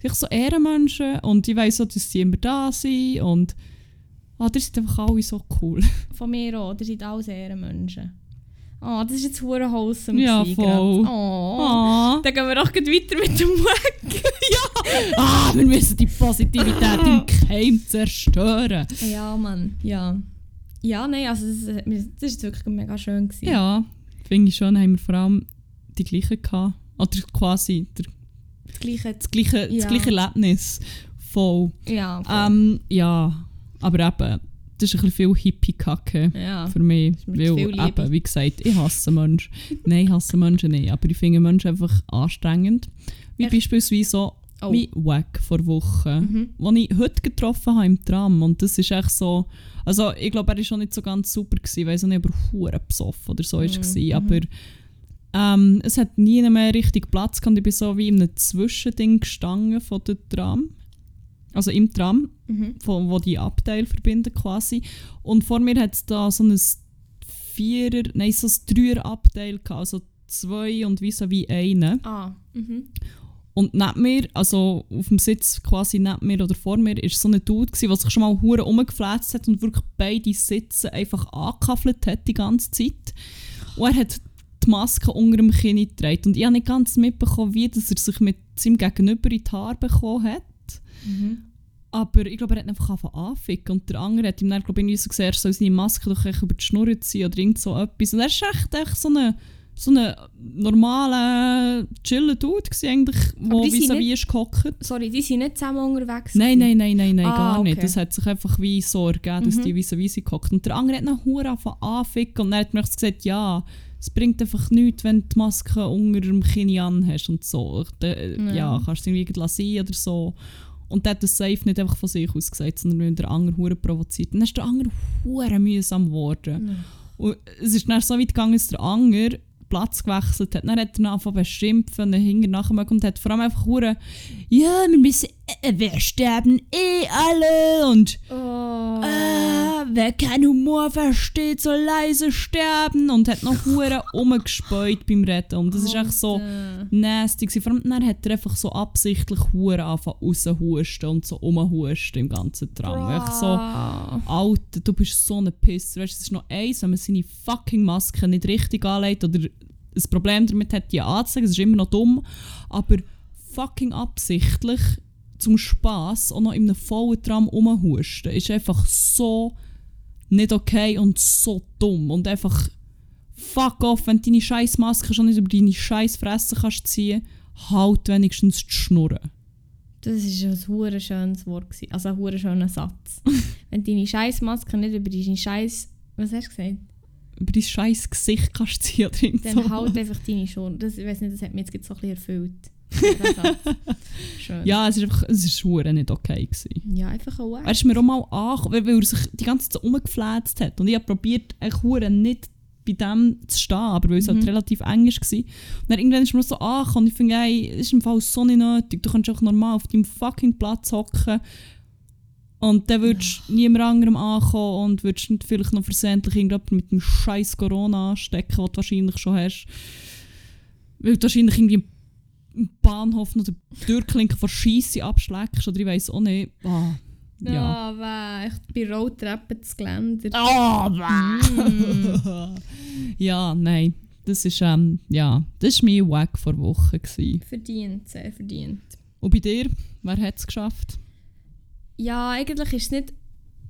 sich so Ehrenmenschen und ich weiss auch, dass sie immer da sind und ah, die sind einfach alle so cool. Von mir auch, ihr seid alles Ehrenmenschen. Oh, das ist jetzt hure wholesome Ja, voll. Oh. Ah. Dann gehen wir doch weiter mit dem Wack. ah, wir müssen die Positivität im Keim zerstören. Ja, Mann, ja. Ja, nein, also das, das ist jetzt wirklich mega schön gewesen. Ja, finde ich schon, haben wir vor allem die gleichen gehabt. Oder quasi der, Das gleiche. das, gleiche, Ja. das gleiche Erlebnis. Voll. Ja, voll. Ähm, ja, aber eben, das ist ein bisschen viel Hippie-Kacke ja. für mich. Weil eben, wie gesagt, ich hasse Menschen. Nein, ich hasse Menschen nicht, aber ich finde Menschen einfach anstrengend. Wie Echt? beispielsweise so Oh. mein Wack vor Wochen, Mhm. den ich heute getroffen habe im Tram. Und das ist echt so. Also, ich glaube, er war schon nicht so ganz super. Gewesen, weiß nicht, ob er hure besoffen oder so Mhm, war. mhm. Aber ähm, es hat nie mehr richtig Platz gehabt. Ich bin so wie in einem Zwischending gestanden von der Tram. Also im Tram, Mhm. von, wo die Abteile verbinden quasi. Und vor mir hat es da so ein Vierer, nein, so ein Dreier-Abteil gehabt. Also zwei und wie so wie einen. Ah, mhm. Und neben mir, also auf dem Sitz quasi neben mir oder vor mir, ist so ein Dude, der sich schon mal hure umgefläzt hat und wirklich beide Sitze einfach angekaffelt hat die ganze Zeit. Und er hat die Maske unter dem Kinn getragen. Und ich habe nicht ganz mitbekommen, wie dass er sich mit seinem Gegenüber in die Haare bekommen hat. Mhm. Aber ich glaube, er hat einfach angefangen anficken. Und der andere hat ihm dann, glaube ich, so gesagt, er soll seine Maske doch über die Schnur ziehen oder irgend so etwas. Und er ist echt, echt so eine so ein normaler, chiller Dude gewesen, eigentlich, wo vis-à-vis gehockt. Sorry, die sind nicht zusammen unterwegs. Nein, nein, nein, nein, nein, Ah, gar nicht. okay. Das hat sich einfach wie so ergeben, dass Mhm. die vis-à-vis gehockt. Und der andere hat noch hure anficken und dann hat mir gesagt, ja, es bringt einfach nichts, wenn du die Maske unter dem Kinn an hast und so. Da, ja. Ja. kannst du irgendwie lassen oder so. Und der hat das safe nicht einfach von sich aus gesagt, sondern wenn der andere hure provoziert. Dann ist der andere hure mühsam geworden. Mhm. Und es ist dann so weit gegangen, dass der Anger Platz gewechselt hat. Dann hat er angefangen beschimpfen, dann hing er nachher und hat vor allem einfach hure ja, wir müssen, äh, wir sterben eh alle und Oh. äh, wer keinen Humor versteht, soll leise sterben und hat noch hure rumgespäut beim Reden. Und das ist echt so nasty gewesen. Vor allem dann hat er einfach so absichtlich hure angefangen raushusten und so rumhusten im ganzen Drang. Echt so. Alter, du bist so ein Pisser. Weißt, du, es ist noch eins, wenn man seine fucking Maske nicht richtig anlegt oder ein Problem damit hat, die anzulegen. Es ist immer noch dumm. Aber fucking absichtlich zum Spass auch noch in einem vollen Tram rumhusten ist einfach so nicht okay und so dumm. Und einfach fuck off, wenn du deine scheiß Maske schon nicht über deine scheiß Fresse kannst ziehen, halt wenigstens die Schnurren. Das war ein hure schönes Wort. gewesen. Also ein hure schöner Satz. Wenn deine scheiß Maske nicht über deine scheiß. Was hast du gesagt? Über dein scheiß Gesicht kannst ziehen irgend Dann so. halt einfach deine. Das, ich weiß nicht, das hat mich jetzt so ein bisschen erfüllt. Ja, es ist einfach, es ist verdammt nicht okay gewesen. ja, einfach ein Wack. Er ist mir auch mal angekommen, weil, er sich die ganze Zeit umgefläzt hat. Und ich habe probiert, verdammt nicht bei dem zu stehen, aber weil es Mhm. halt relativ eng war. Und dann irgendwann ist mir so angekommen und ich finde, ey, es ist im Fall so nicht nötig. Du kannst auch normal auf deinem fucking Platz hocken und dann würdest du niemand anderem ankommen und würdest nicht vielleicht noch versehentlich irgendjemanden mit dem scheiß Corona anstecken, was du wahrscheinlich schon hast. Weil du wahrscheinlich irgendwie Bahnhof noch die Türklinke von Scheisse abschlägst oder ich weiß auch nicht. Ah, ja. Ja, aber ich bin Rolltreppe das Geländer. Oh, Mm. ja, nein. Das ist, ähm, ja, das war mein Wack vor Woche. Gewesen. Verdient, sehr verdient. Und bei dir, wer hat es geschafft? Ja, eigentlich ist es nicht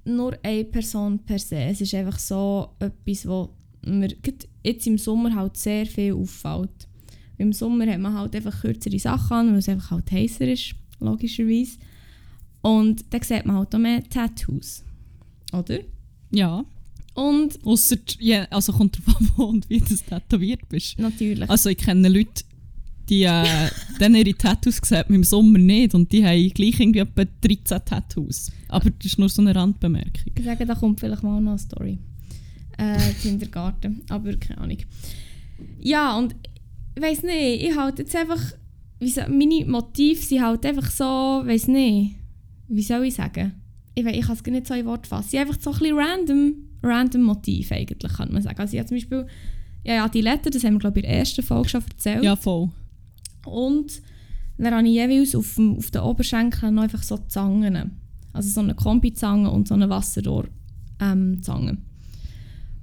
nur eine Person per se. Es ist einfach so etwas, wo mir jetzt im Sommer halt sehr viel auffällt. Im Sommer hat man halt einfach kürzere Sachen an, weil es einfach halt heißer ist, logischerweise. Und dann sieht man halt auch mehr Tattoos. Oder? Ja, Und ausser, ja, also kommt drauf an, wo und wie du tätowiert bist. natürlich. Also ich kenne Leute, die äh, dann ihre Tattoos sieht man im Sommer nicht und die haben gleich irgendwie etwa 13 Tattoos. Aber das ist nur so eine Randbemerkung. Ich sage, da kommt vielleicht mal noch eine Story. Äh, Kindergarten. Aber keine Ahnung. Ja, und ich weiß nicht, ich halt jetzt einfach. Wie so, meine Motive sind halt einfach so, weiß nicht, wie soll ich sagen? Ich, wei- ich kann es gar nicht so in Wort fassen. Einfach so ein bisschen random, random Motiv eigentlich, kann man sagen. Also ich habe zum Beispiel, ja, ja, die Letter, das haben wir glaube ich in der ersten Folge schon erzählt. Ja, voll. Und dann habe ich jeweils auf, dem, auf den Oberschenkeln noch einfach so Zangen. Also so eine Kombizange und so eine Wasserrohrzange. Ähm, Zange.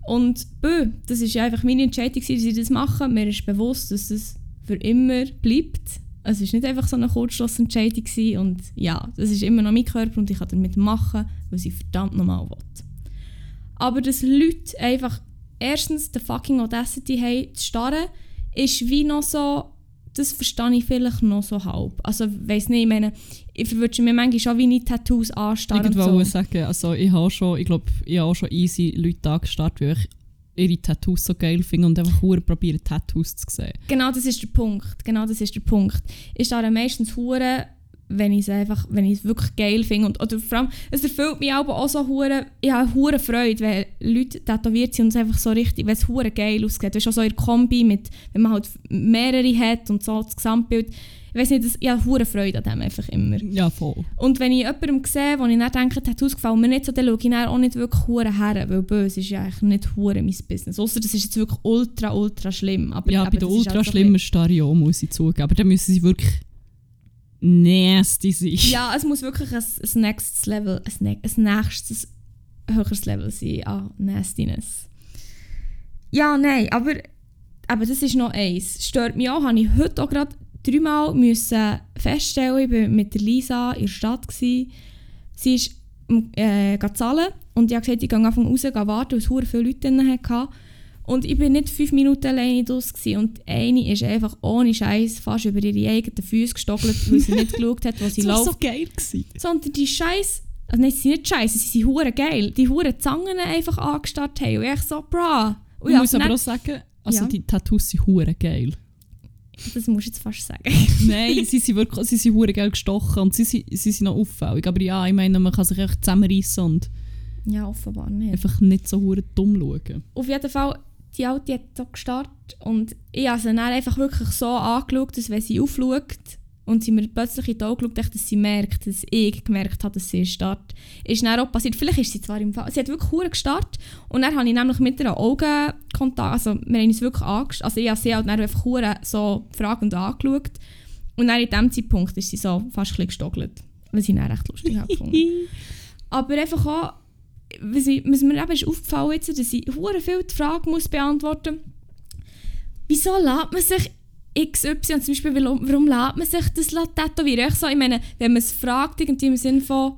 Und bö, das ist ja einfach meine Entscheidung, dass ich das mache. Mir ist bewusst, dass das für immer bleibt. Es war nicht einfach so eine Kurzschlussentscheidung. Und ja, das ist immer noch mein Körper und ich kann damit machen, was ich verdammt nochmal will. Aber dass Leute einfach erstens die fucking Audacity haben, zu starren, ist wie noch so, das verstehe ich vielleicht noch so halb. Also, weiss nicht, ich meine, ich würde mir manchmal schon wie nicht Tattoos anstarren. und Irgendwo so. sagen, also ich habe schon, ich glaube, ich habe auch schon easy Leute angestarrt, weil ich ihre Tattoos so geil finde und einfach hure probieren Tattoos zu sehen. Genau das ist der Punkt. Genau das ist der Punkt. Ich starre meistens hure, wenn ich es einfach, wenn ich es wirklich geil finde. Und, oder vor allem, es erfüllt mich aber auch so hure, ich habe hure Freude, wenn Leute tätowiert sind und es einfach so richtig, wenn es hure geil aussieht. Weißt du, auch so in der Kombi, mit, wenn man halt mehrere hat und so das Gesamtbild. Ich weiß nicht, das, ich habe hure Freude an dem einfach immer. Ja, voll. Und wenn ich jemandem sehe, wo ich dann denke, Tattoos gefallen mir nicht so, dann schaue ich dann auch nicht wirklich hure her, weil böse ist ja eigentlich nicht hure mein Business. Außer das ist jetzt wirklich ultra, ultra schlimm. Aber, ja, aber bei den das ultra halt ein schlimmen Stereo muss ich zugeben. Aber dann müssen sie wirklich nasty sein. Ja, es muss wirklich ein, ein nächstes Level, ein, ein nächstes höheres Level sein an Nastiness. Ja, nein, aber, aber das ist noch eins. Stört mich auch, habe ich heute auch gerade dreimal müssen feststellen, ich war mit Lisa in der Stadt. Gewesen. Sie ist äh, zahlen und ich habe gesagt, ich gehe einfach raus, gehe warten, weil es viele Leute drin hatte. Und ich bin nicht fünf Minuten alleine draus gewesen. und eine ist einfach ohne Scheiß fast über ihre eigenen Füße gestockelt, weil sie nicht geschaut hat, wo sie das war läuft so geil. Gewesen. sondern die Scheiß, also nein, sie sind nicht Scheiße, sie sind hure geil, die hure Zangen einfach angestarrt haben und ich so, bra. Und Ich ja, muss aber auch sagen, also Ja. die Tattoos sind hure geil. das musst du jetzt fast sagen. Nein, sie sind wirklich sie sind hure geil gestochen und sie, sind- sie sind noch auffällig. Aber ja, ich meine, man kann sich echt zusammenreißen und Ja, offenbar nicht. Einfach nicht so hure dumm schauen. Auf jeden Fall, die Alte hat so gestartet und ich habe sie dann einfach wirklich so angeschaut, dass wenn sie aufschaut und sie mir plötzlich in die Augen schaut, dass sie merkt, dass ich gemerkt habe, dass sie startet. Ist dann auch passiert. Vielleicht ist sie zwar im Fall... Sie hat wirklich hure gestartet und dann habe ich nämlich mit ihr Augenkontakt... Also wir haben uns wirklich angeschaut. Also ich habe sie halt dann einfach hure so fragend angeschaut. Und dann in dem Zeitpunkt ist sie so fast ein bisschen gestogelt. Was ich dann recht lustig habe gefunden. Aber einfach auch, was, ich, was mir eben ist aufgefallen jetzt, dass ich hure viel die Frage muss beantworten muss, wieso lädt man sich XY, zum Beispiel, warum, warum lädt man sich das tätowieren? Ich, so, ich meine, wenn man es fragt, irgendwie im Sinne von,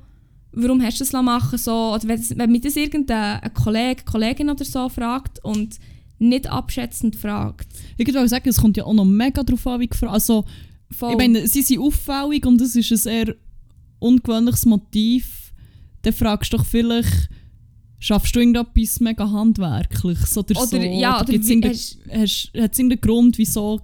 warum hast du das machen so, oder wenn, wenn mich das irgendein Kollege, Kollegin oder so fragt und nicht abschätzend fragt. Ich würde sagen, es kommt ja auch noch mega darauf an, wie gefragt Also, Voll. ich meine, sie sind auffällig und es ist ein sehr ungewöhnliches Motiv. Dann fragst du doch vielleicht, schaffst du irgendetwas mega Handwerkliches oder, Oder- so? ja, oder wie- hast- hast- hat es irgendeinen Grund, wieso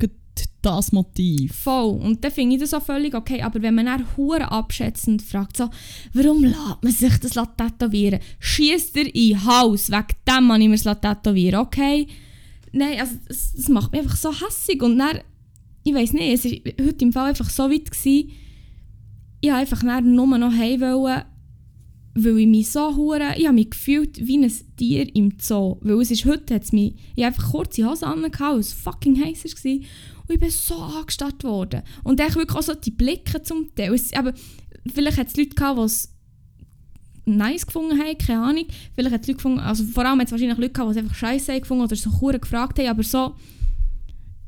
das Motiv? Voll. Und dann finde ich das auch völlig okay. Aber wenn man dann hure abschätzend fragt, so, warum lässt man sich das tätowieren? Schießt er in Hals, wegen dem man ich mir das tätowieren, okay? Nein, also das, das macht mich einfach so hässig. Und dann, ich weiß nicht, es war heute im Fall einfach so weit, gewesen, ich einfach nur noch heim, wollen, weil ich mich so hure, ich habe mich gefühlt wie ein Tier im Zoo. Weil es ist heute, hat's mich, ich habe einfach kurze Hose weil es fucking heiß war. Und ich bin so angestarrt worden. Und dann wirklich auch so die Blicke zum Teil. Es, aber vielleicht hat es Leute gehabt, die es nice gefunden haben, keine Ahnung. Vielleicht hat es Leute gefunden, also vor allem hat es wahrscheinlich Leute gehabt, die es einfach scheiße gefunden oder so hure gefragt haben, aber so,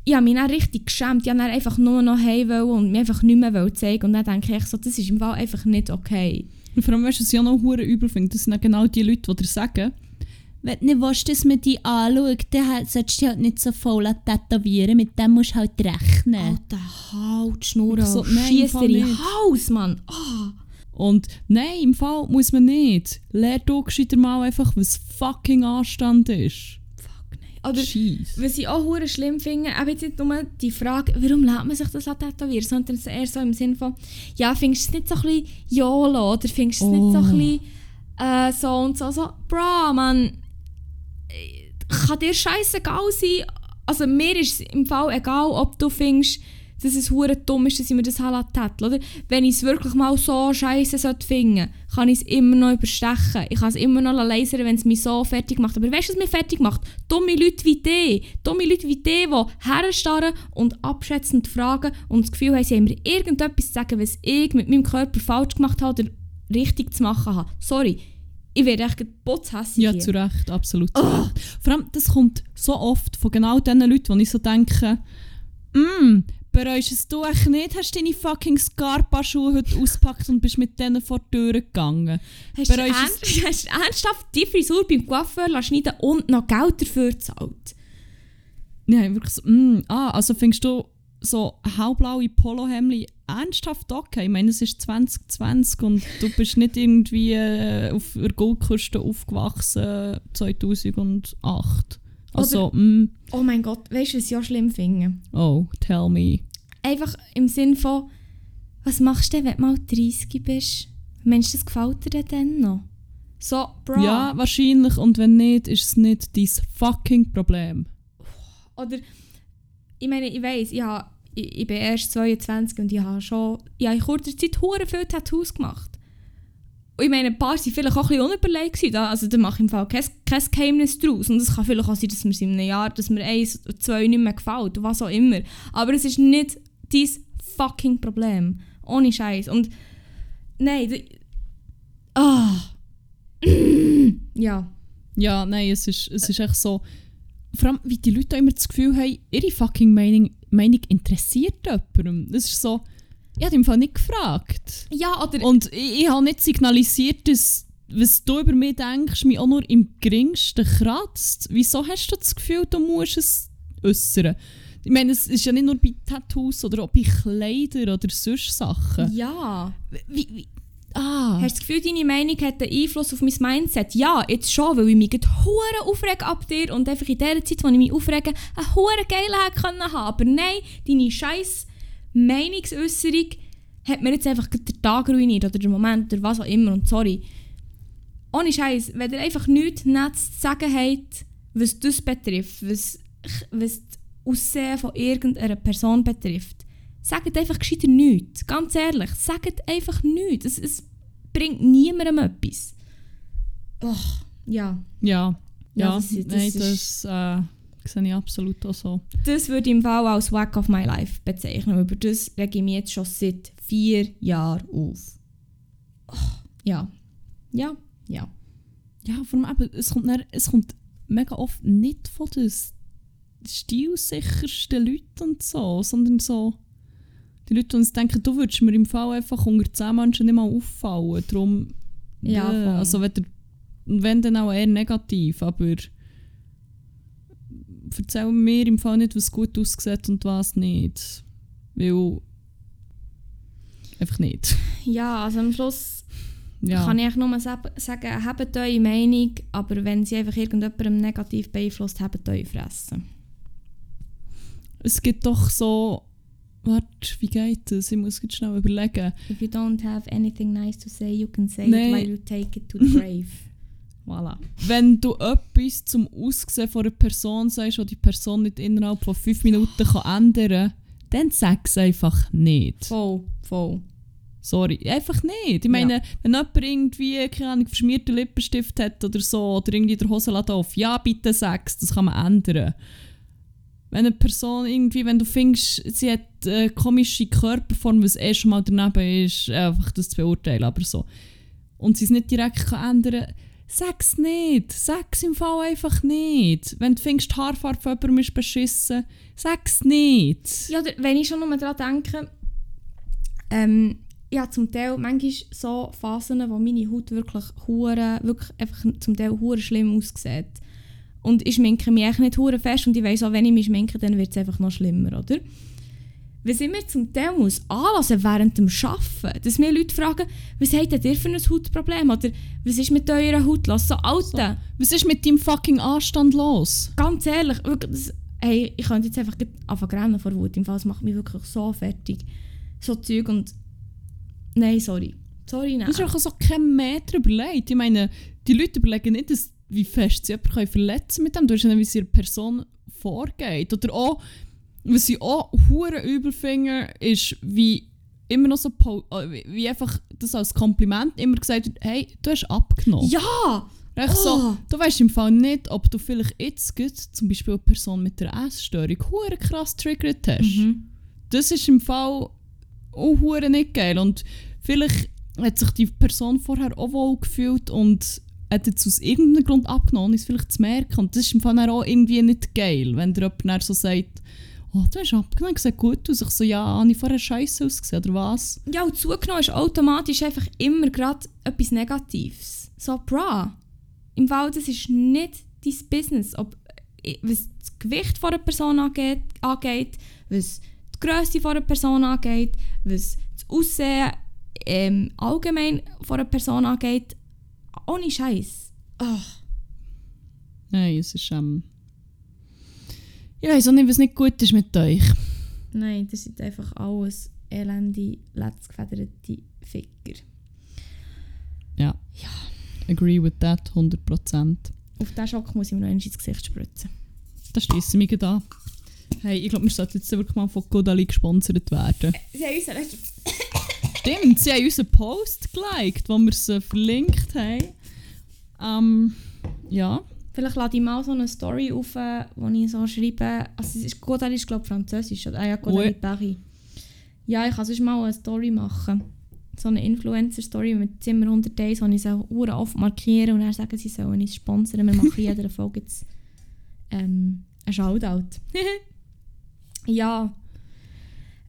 ich habe mich dann richtig geschämt. Ich wollte einfach nur noch heim und mir einfach nicht mehr zeigen. Und dann denke ich so, das ist im Fall einfach nicht okay. Und vor allem, weißt du, was ich auch noch hure übel finde, das sind dann genau die Leute, die dir sagen, wenn du nicht willst, dass man dich anschaut, dann halt- solltest du dich halt nicht so voll tätowieren, mit dem musst du halt rechnen. Alter, halt, Schnurren. So, Schieß dir in. Hals, Mann. Ah. Und nein, im Fall muss man nicht. Lehr du gescheiter mal einfach, was fucking Anstand ist. Oder, Scheiss. Was ich auch hure schlimm finde, eben jetzt nicht nur die Frage, warum lässt man sich das tätowieren, sondern eher so im Sinne von, ja, findest du es nicht so ein bisschen YOLO oder findest du es nicht so ein Oh. bisschen äh, so und so, so, bro, man, äh, kann dir scheißegal sein, also mir ist es im Fall egal, ob du findest, dass es hure dumm ist, dass ich mir das tätowieren oder? Wenn ich es wirklich mal so scheiße finden, kann ich es immer noch überstechen. Ich kann es immer noch lasern, wenn es mich so fertig macht. Aber weißt du, was mich fertig macht? Dumme Leute wie die. Dumme Leute wie die, die herstarren und abschätzend fragen und das Gefühl haben, sie haben mir irgendetwas zu sagen, was ich mit meinem Körper falsch gemacht habe oder richtig zu machen habe. Sorry, ich werde echt putzhässig Ja, zu Recht, absolut zu Recht. Vor allem, das kommt so oft von genau diesen Leuten, wo ich so denke, «Mm, bereust es du echt nicht? Hast du deine fucking Scarpa-Schuhe heute ausgepackt und bist mit denen vor die Tür gegangen?» Hast du, Bereust ernst, hast du ernsthaft die Frisur beim Coiffeur schneiden und noch Geld dafür gezahlt? Nein, wirklich so, «Mm, ah, also findest du so hellblaue Polohemden ernsthaft okay? Ich meine, es ist 2020 und du bist nicht irgendwie äh, auf der Goldküste aufgewachsen 2008. Also, mm, Oh mein Gott, weißt du, was ich auch schlimm finde? oh, tell me. Einfach im Sinn von, was machst du denn, wenn du mal 30 bist? Mensch, das gefällt dir denn noch? So, Bro. Ja, wahrscheinlich. Und wenn nicht, ist es nicht dein fucking Problem. Oder, ich meine, ich weiss, ich, ich, ich bin erst 22 und ich habe schon ich habe in kurzer Zeit hure viele Tattoos gemacht. Und ich meine, ein paar waren vielleicht auch ein bisschen unüberlegt. Also da mache ich im Fall kein, kein Geheimnis draus. Und es kann vielleicht auch sein, dass mir es in einem Jahr, dass mir eins oder zwei nicht mehr gefällt, was auch immer. Aber es ist nicht dein fucking Problem. Ohne Scheiß. Und nein, ah. ja. Ja, nein, es ist, es ist echt so. Vor allem, wie die Leute immer das Gefühl haben, ihre fucking Meinung, Meinung interessiert jemandem. Das ist so, ich habe im Fall nicht gefragt. Ja, oder Und ich, ich habe nicht signalisiert, dass was du über mich denkst, mich auch nur im geringsten kratzt. Wieso hast du das Gefühl, du musst es äußern? Ich meine, es ist ja nicht nur bei Tattoos oder auch bei Kleidern oder sonst Sachen. ja. Wie, wie, ah. Hast du das Gefühl, deine Meinung hat einen Einfluss auf mein Mindset? Ja, jetzt schon, weil ich mich hure aufrege ab dir und einfach in der Zeit, wo ich mich aufrege, eine hure geile hätte können haben. Aber nein, deine scheiß Meinungsäußerung hat mir jetzt einfach den Tag ruiniert oder den Moment oder was auch immer und sorry. ohne Scheiß, wenn ihr einfach nichts Netz zu sagen habt, was das betrifft, was, was das Aussehen von irgendeiner Person betrifft, sagt einfach gescheiter nichts. Ganz ehrlich, sagt einfach nichts. Es, es bringt niemandem etwas. Och, ja. Ja, Ja, ja, das- das nein, ist- das äh, sehe ich absolut auch so. Das würde ich im Fall als Wack of My Life bezeichnen. Über das rege ich mich jetzt schon seit vier Jahren auf. Oh, ja. Ja, ja. Ja, vor allem eben, es kommt, dann, es kommt mega oft nicht von den stilsichersten Leuten und so, sondern so die Leute, die uns denken, du würdest mir im Fall einfach unter 10 Menschen nicht mal auffallen. Darum, Ja, äh, also wenn, der, wenn dann auch eher negativ, aber erzähl mir im Fall nicht, was gut aussieht und was nicht. Weil einfach nicht. Ja, also am Schluss Ja. kann ich nur sagen, habt eure Meinung, aber wenn sie einfach irgendjemandem negativ beeinflusst, habt eure Fresse. Es gibt doch so. Warte, wie geht das? Ich muss jetzt schnell überlegen. If you don't have anything nice to say, you can say Nein. it while you take it to the grave. Voilà. Wenn du etwas zum Aussehen von einer Person sagst, und die Person nicht innerhalb von 5 Minuten kann ändern kann, dann sag es einfach nicht. Voll, voll. Sorry, einfach nicht. Ich meine, wenn jemand irgendwie, keine Ahnung, verschmierten Lippenstift hat oder so, oder irgendwie der Hosenladen auf, ja, bitte sag's, das kann man ändern. Wenn eine Person irgendwie, wenn du findest, sie hat eine komische Körperform, was eh schon mal daneben ist, einfach das zu beurteilen, aber so. Und sie es nicht direkt kann ändern kann, sag's nicht. Sag's im Fall einfach nicht. Wenn du findest, die Haarfarbe von jemandem ist beschissen, sag's nicht. Ja, wenn ich schon nur daran denke, ähm, ja, zum Teil manchmal so Phasen, wo meine Haut wirklich hure, wirklich einfach zum Teil hure schlimm aussieht. Und ich schminke mich echt nicht hure fest und ich weiss auch, wenn ich mich schminke, dann wird es einfach noch schlimmer, oder? Was ich mir zum Teil muss anlassen während dem Arbeiten, dass mir Leute fragen, was habt ihr für ein Hautproblem? Oder was ist mit eurer Haut los? So, Alter, Was ist mit deinem fucking Anstand los? ganz ehrlich, wirklich, hey, ich könnte jetzt einfach anfangen rennen vor Wut. Im Fall, es macht mich wirklich so fertig. So Zeug und... Nein, sorry. Sorry, nein. Das ist auch so kein Meter überlegt. Ich meine, die Leute überlegen nicht, dass, wie fest sie jemanden können verletzen mit dem. Du weißt ja nicht, wie es ihrer Person vorgeht. Oder auch, was ich auch hure übel finde, ist, wie immer noch so, äh, wie- einfach das als Kompliment immer gesagt wird, hey, du hast abgenommen. Ja! Echt so, Oh. du weißt im Fall nicht, ob du vielleicht jetzt gut, zum Beispiel eine Person mit einer Essstörung hure krass triggert hast. Mhm. Das ist im Fall auch hure nicht geil. Und vielleicht hat sich die Person vorher auch wohl gefühlt und hat jetzt aus irgendeinem Grund abgenommen, es vielleicht zu merken. Und das ist im Fall auch irgendwie nicht geil, wenn dir jemand so sagt, oh, du hast abgenommen, sieht gut aus. Ich so, ja, habe ich vorher scheiße ausgesehen, oder was? Ja, und zugenommen ist automatisch einfach immer gerade etwas Negatives. So, bra. Im Fall, das ist nicht dein Business. Ob, was das Gewicht von einer Person angeht, angeht was die Größe von einer Person angeht, was das Aussehen ähm, allgemein von einer Person angeht. Ohne Scheiß. Nein, es ist, ähm... Ich weiss auch nicht, was nicht gut ist mit euch. Nein, das sind einfach alles elende, letztgefederte Ficker. Ja. Ja. Agree with that, 100%. Auf diesen Schock muss ich mir noch einmal ins Gesicht spritzen. Das schließen wir mich an. Hey, ich glaube, wir sollten jetzt wirklich mal von Godali gesponsert werden. Sie haben uns letzte Stimmt, sie haben unseren Post geliked, wo wir sie verlinkt haben. Ähm, ja. Vielleicht lade ich mal so eine Story auf, äh, wo ich so schreibe. Also, es ist, Godard ist, glaube ich, Französisch. Oder? Ah ja, Godard Oui. Paris. Ja, ich kann sonst mal eine Story machen. So eine Influencer-Story mit Zimmer 100 Days, wo ich so Uhren oft markiere und dann sagen, sie sollen uns sponsern. Wir machen jeder Folge jetzt ähm, einen Shoutout. ja.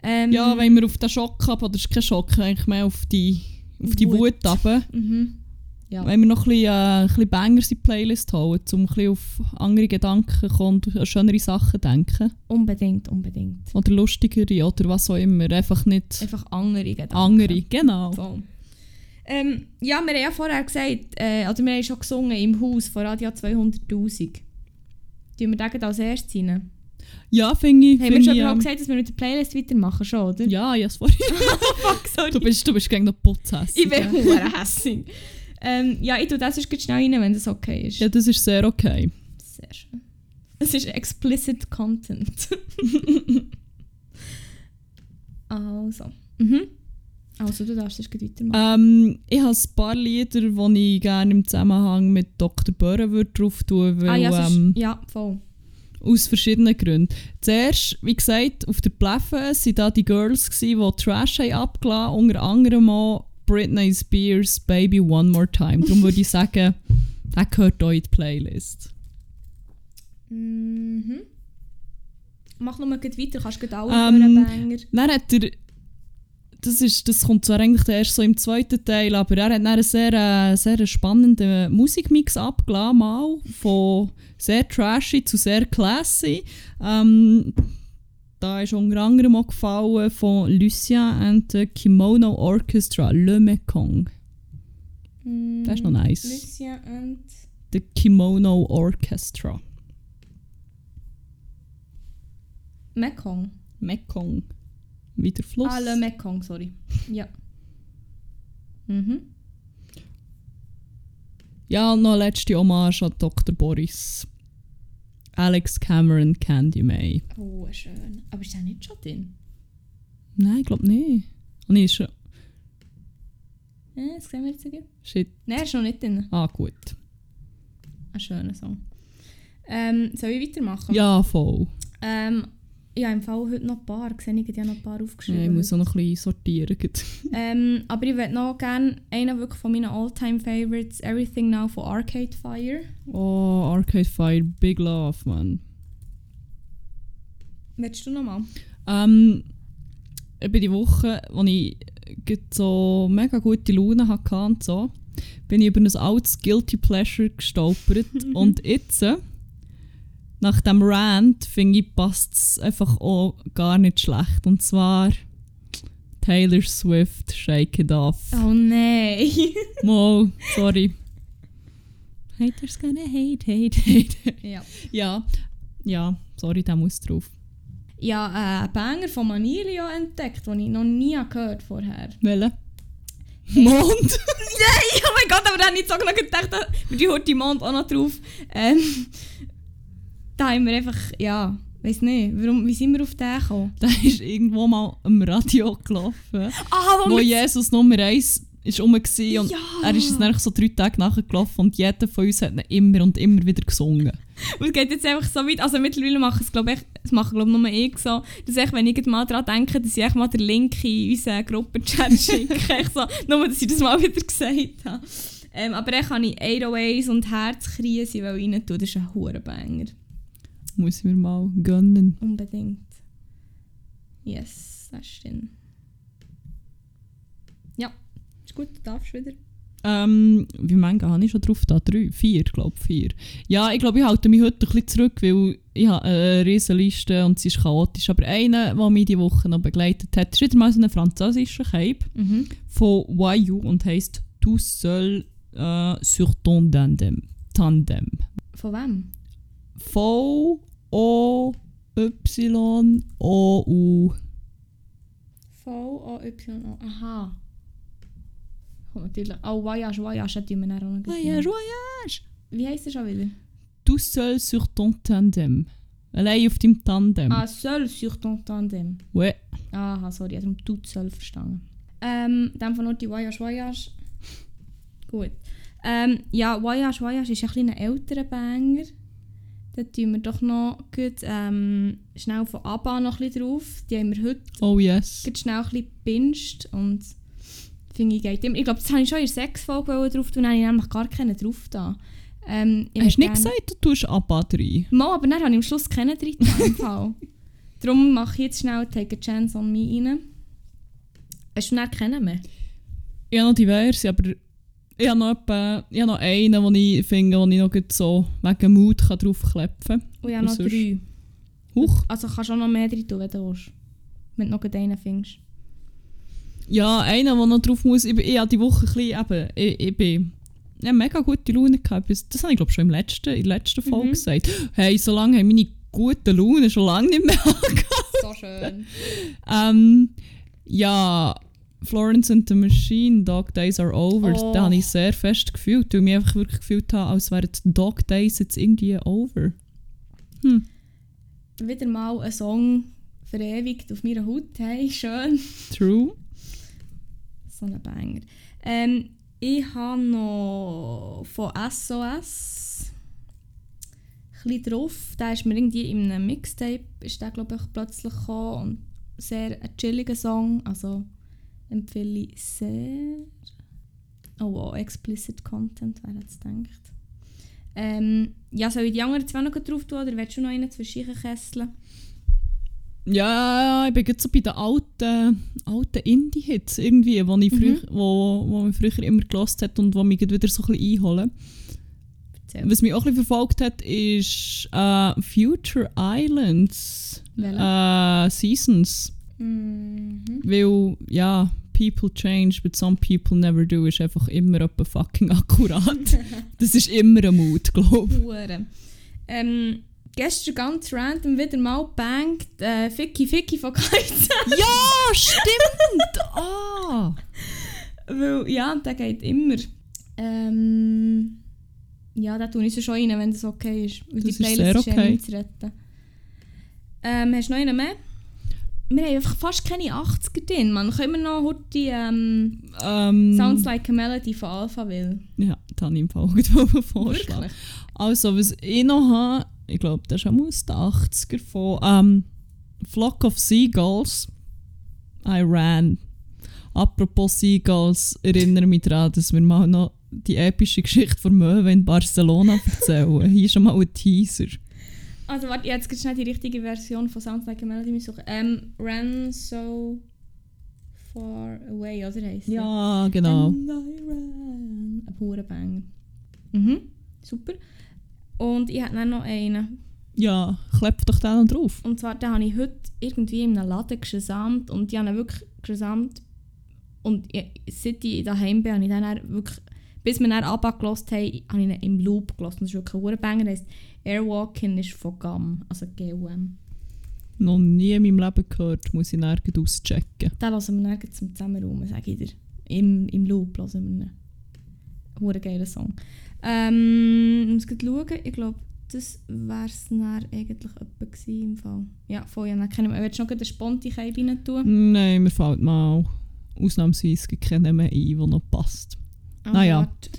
Ähm, Ja, wenn wir auf den Schock haben, oder ist kein Schock, eigentlich mehr auf die, auf die Wut. Wut runter. Mhm. Ja. Wenn wir noch ein bisschen, äh, ein bisschen Bangers in die Playlist holen, um ein bisschen auf andere Gedanken kommen und an schönere Sachen denken. Unbedingt, unbedingt. Oder lustigere oder was auch immer. Einfach nicht Einfach andere Gedanken. andere. Genau. Voll. Ähm, ja, wir haben ja vorher gesagt, äh, oder wir haben schon gesungen im Haus von Radio 200'000. Tun wir den als erstes rein? Ja, finde ich. Haben wir find schon ich, ähm, gesagt, dass wir mit der Playlist weitermachen, schon, oder? Ja, ja, yes, vorhin. Fuck, sorry. Du bist, du bist gegen noch putzhässig. ich bin hure hässig. Ähm, ja, ich tue das jetzt schnell rein, wenn das okay ist. Ja, das ist sehr okay. Sehr schön. Es ist explicit Content. also. Mhm. Also, du darfst gleich weitermachen. Ähm, ich habe ein paar Lieder, die ich gerne im Zusammenhang mit Dr. Böhren würde drauf tun weil, ah, ja, ähm, ja, voll. aus verschiedenen Gründen. Zuerst, wie gesagt, auf der Pläffe waren da die Girls, gewesen, die Trash haben abgelassen unter anderem auch Britney Spears «Baby One More Time». Darum würde ich sagen, der gehört auch in die Playlist. Mhm. Mach noch mal gleich weiter, kannst du alle Ähm, Banger. Dann hat er, das, ist, das kommt zwar eigentlich erst so im zweiten Teil, aber er hat einen sehr, äh, sehr spannenden Musikmix abgelassen, mal, von sehr trashy zu sehr classy. Ähm, da ist unter anderem auch gefallen von Lucien and the Kimono Orchestra, Le Mekong. Das ist noch nice. Lucia und... The Kimono Orchestra. Mekong. Mekong. Wie der Fluss. Ah, Le Mekong, sorry. Ja. Mhm. Ja, noch letzte Hommage an Dr. Boris. Alex Cameron Candy May. Oh, schön. Aber ist der nicht schon drin? Nein, ich glaube nicht. Und ich ist schon. Ja, das sehen wir jetzt gut. Shit. Nein, er ist noch nicht drin. Ah, gut. Ein schöner Song. Ähm, soll ich weitermachen? Ja, voll. Ähm, ich habe im Fall heute noch ein paar. Sehe ich, habe noch ein paar Ja, aufgeschrieben. ich muss auch noch ein bisschen sortieren. ähm, aber ich würde noch gerne einen wirklich von meinen All-Time Favorites, Everything Now von Arcade Fire. Oh, Arcade Fire, Big Love, man. Willst du noch mal? Ähm, über die Woche, als ich so mega gute Laune hatte und so, bin ich über ein altes Guilty Pleasure gestolpert. und jetzt, äh, nach dem Rant, finde ich, passt es einfach auch gar nicht schlecht. Und zwar Taylor Swift, Shake It Off. Oh nein! Mo, sorry. Haters gonna hate, hate, hate. ja. ja, ja, sorry, der muss drauf. Ja, äh, einen Banger von Manilio entdeckt, den ich noch nie gehört vorher. Welche? Mond! Nein, oh mein Gott, aber da habe ich jetzt auch noch gedacht, da die hört die Mond auch noch drauf. Ähm, da haben wir einfach, ja, weiß nicht, warum, wie sind wir auf den gekommen? Der ist irgendwo mal am Radio gelaufen, Ah, wo Jesus Nummer 1 ist rum war und Ja. er ist es nämlich so drei Tage nachher gelaufen und jeder von uns hat ihn immer und immer wieder gesungen. Und es geht jetzt einfach so weit, also mittlerweile machen es glaube ich, es machen glaube nur ich so, dass ich, wenn ich mal daran denke, dass ich mal den Link in unseren Gruppenchat schicke, echt so, nur dass ich das mal wieder gesagt habe. Ähm, aber dann kann ich 808s und Herzkrise rein tun, das ist ein Hurenbanger. Muss ich mir mal gönnen. Unbedingt. Yes, das stimmt. Ja, ist gut, du darfst wieder. Ähm, wie viele habe ich schon drauf? Da? Drei? Vier, glaube ich. Vier. Ja, ich glaube, ich halte mich heute ein bisschen zurück, weil ich habe eine riesen Liste und sie ist chaotisch. Aber einer, der mich diese Woche noch begleitet hat, ist wieder mal so ein französischer Cape Mhm. von YU und heisst «Tout seul äh, sur ton tandem». Tandem. Von wem? V-O-Y-O-U. V-O-Y-O. Aha. Oh, natürlich. Oh, Voyage, Voyage hat wir dann auch noch. Voyage, voyage. Wie heisst er schon wieder? «Tout seul sur ton tandem». Allein auf deinem Tandem. Ah, seul sur ton tandem. Ouais. Aha, sorry, ich habe tut soll verstanden. Ähm, dann von die Voyage, Voyage. Gut. Ähm, ja, Voyage, Voyage ist ein ein älterer Banger. Da tun wir doch noch gut, ähm, schnell von ABBA noch ein bisschen drauf. Die haben wir heute Oh yes. schnell ein bisschen gebinged und finde ich geht immer. Ich glaube, das habe ich schon in der Sexfolge drauf tun, dann habe ich nämlich gar keinen drauf da. Ähm, Hast du nicht gesagt, du tust Abba rein? Mal, aber dann habe ich am Schluss keinen drin im Fall. Darum mache ich jetzt schnell Take a Chance on Me rein. Hast du dann keinen mehr? Habe noch diverse, aber ich habe noch, etwa, ich habe noch einen, den ich finde, den ich noch so wegen Mut kann draufklepfen kann. Und ich habe noch sonst? drei. Huch. Also kannst du auch noch mehr drin tun, wenn du willst. Wenn du noch einen findest. Ja, einer, der noch drauf muss. Ich, ich habe die Woche ein bisschen, eben, ich, ich bin... Habe mega gute Laune gehabt. Das habe ich glaube schon im letzten, in der letzten Folge Mhm. gesagt. Hey, so lange haben meine gute Laune schon lange nicht mehr angehabt. So schön. Ähm, ja, Florence and the Machine, Dog Days Are Over, Oh. da habe ich sehr fest gefühlt, weil ich mich einfach wirklich gefühlt habe, als wären Dog Days jetzt irgendwie over. Hm. Wieder mal ein Song verewigt auf meiner Haut. Hey, schön. True. So ein Banger. Ähm, ich habe noch von SOS ein drauf. Der ist mir irgendwie in einem Mixtape, ist der glaube ich plötzlich gekommen und sehr ein chilliger Song, also empfehle ich sehr. Oh wow, explicit Content, wer hätte es gedacht. Ähm, ja, soll ich die anderen zwei noch drauf tun oder willst du noch einen zwischen kesseln? Ja, ich bin jetzt so bei den alten, alten Indie-Hits irgendwie, wo, ich Mhm. früher, wo, wo mich früher immer gelost hat und wo mich wieder so ein bisschen einholen. Erzähl. Was mich auch ein bisschen verfolgt hat, ist äh, Future Islands äh, Seasons. Mhm. Weil, ja, people change, but some people never do, ist einfach immer etwa fucking akkurat. das ist immer ein Mut, glaube ich. Ähm, gestern ganz random wieder mal bangt äh, Ficky Ficky von. Ja, stimmt! Ah! Weil, ja, der geht immer. Ähm, ja, da tue ich schon rein, wenn das okay ist. Weil Das die ist Playlist sehr ist ja okay. nicht zu retten. Ähm, hast du noch einen mehr? Wir haben einfach fast keine 80er drin, man. Können wir noch heute die ähm, Ähm, Sounds Like a Melody von Alphaville? Ja, das habe ich im Fall auch vorschlagen. Wirklich? Also, was ich noch habe, ich glaube, das ist auch aus den 80er von ähm, Flock of Seagulls. I ran. Apropos Seagulls, erinnere mich daran, dass wir mal noch die epische Geschichte von Möwe in Barcelona erzählen. Hier ist schon mal ein Teaser. Also warte, jetzt schnell die richtige Version von Sounds Like a Melody suchen. Ähm, Ran So Far Away, oder heisst? Ja, genau. And I ran. Ein purer Banger. Mhm, super. Und ich habe dann noch einen. Ja, klepp doch den drauf. Und zwar, den habe ich heute irgendwie in einem Laden gesamt und ich habe ihn wirklich gesamt. Und ich, seit ich daheim bin, habe ich dann wirklich, bis wir dann abgelost haben, habe ich ihn im Loop gelassen. Das ist wirklich ein Hurenbanger. Der heisst Airwalking ist von GAM, also GUM. Noch nie in meinem Leben gehört, muss ich nirgends auschecken. Den lassen wir nirgends zum Zusammenraum, sage ich dir. Im, Im Loop lassen wir ihn. Hure geiler Song. Ähm, ich muss schauen, ich glaube, das wäre es dann eigentlich etwa im Fall. Ja, voll, ja, kennen wir. Willst du noch eine Sponti rein tun? Nein, mir fällt mal ausnahmsweise keiner mehr ein, der noch passt. Also, Naja. warte,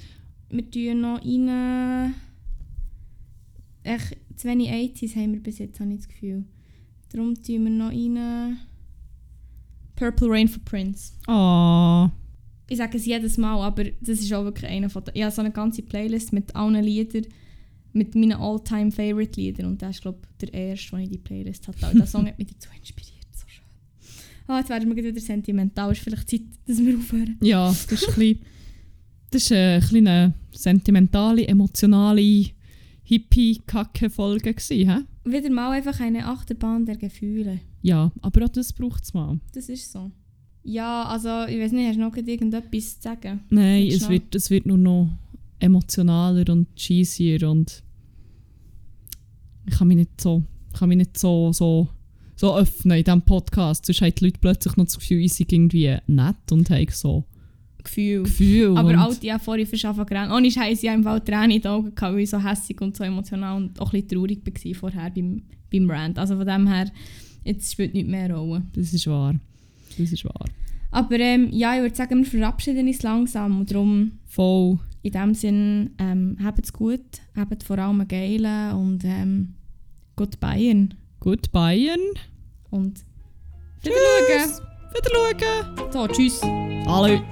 Wir tun noch rein... Echt, zu wenig 80s haben wir bis jetzt, habe ich das Gefühl. Darum tun wir noch rein... Purple Rain for Prince. Ah, ich sage es jedes Mal, aber das ist auch wirklich einer von den... Ich habe so eine ganze Playlist mit allen Liedern, mit meinen all-time favorite Liedern und das ist, glaube ich, der erste, den ich die Playlist hatte. Und der Song hat mich dazu inspiriert, so schön. Ah, jetzt werden wir wieder sentimental. Ist vielleicht Zeit, dass wir aufhören. ja, das ist ein bisschen, das ist eine kleine sentimentale, emotionale Hippie-Kacke-Folge? Wieder mal einfach eine Achterbahn der Gefühle. Ja, aber auch das braucht es mal. Das ist so. Ja, also ich weiß nicht, hast du noch irgendetwas zu sagen? Nein, Willst es wird, es wird nur noch emotionaler und cheesier und ich kann mich nicht so, kann mich nicht so, so, so öffnen in diesem Podcast. Sonst haben die Leute plötzlich noch das Gefühl, ich sei irgendwie nett und haben so Gefühl. Gefühl. Aber auch die haben vorhin verschaffen gerannt. Ohne Scheiß, ich habe im Fall Tränen in den Augen gehabt, weil ich so hässig und so emotional und auch ein bisschen traurig war vorher beim, beim Rant. Also von dem her, jetzt spielt nicht mehr Rolle. Das ist wahr. Das ist wahr. Aber ähm, ja, ich würde sagen, wir verabschieden uns langsam und darum Voll. in dem Sinn, ähm, habt es gut, habt vor allem einen geilen und ähm, gut Bayern. Gut Bayern. Und wieder Wieder schauen. schauen. So, tschüss. Alle.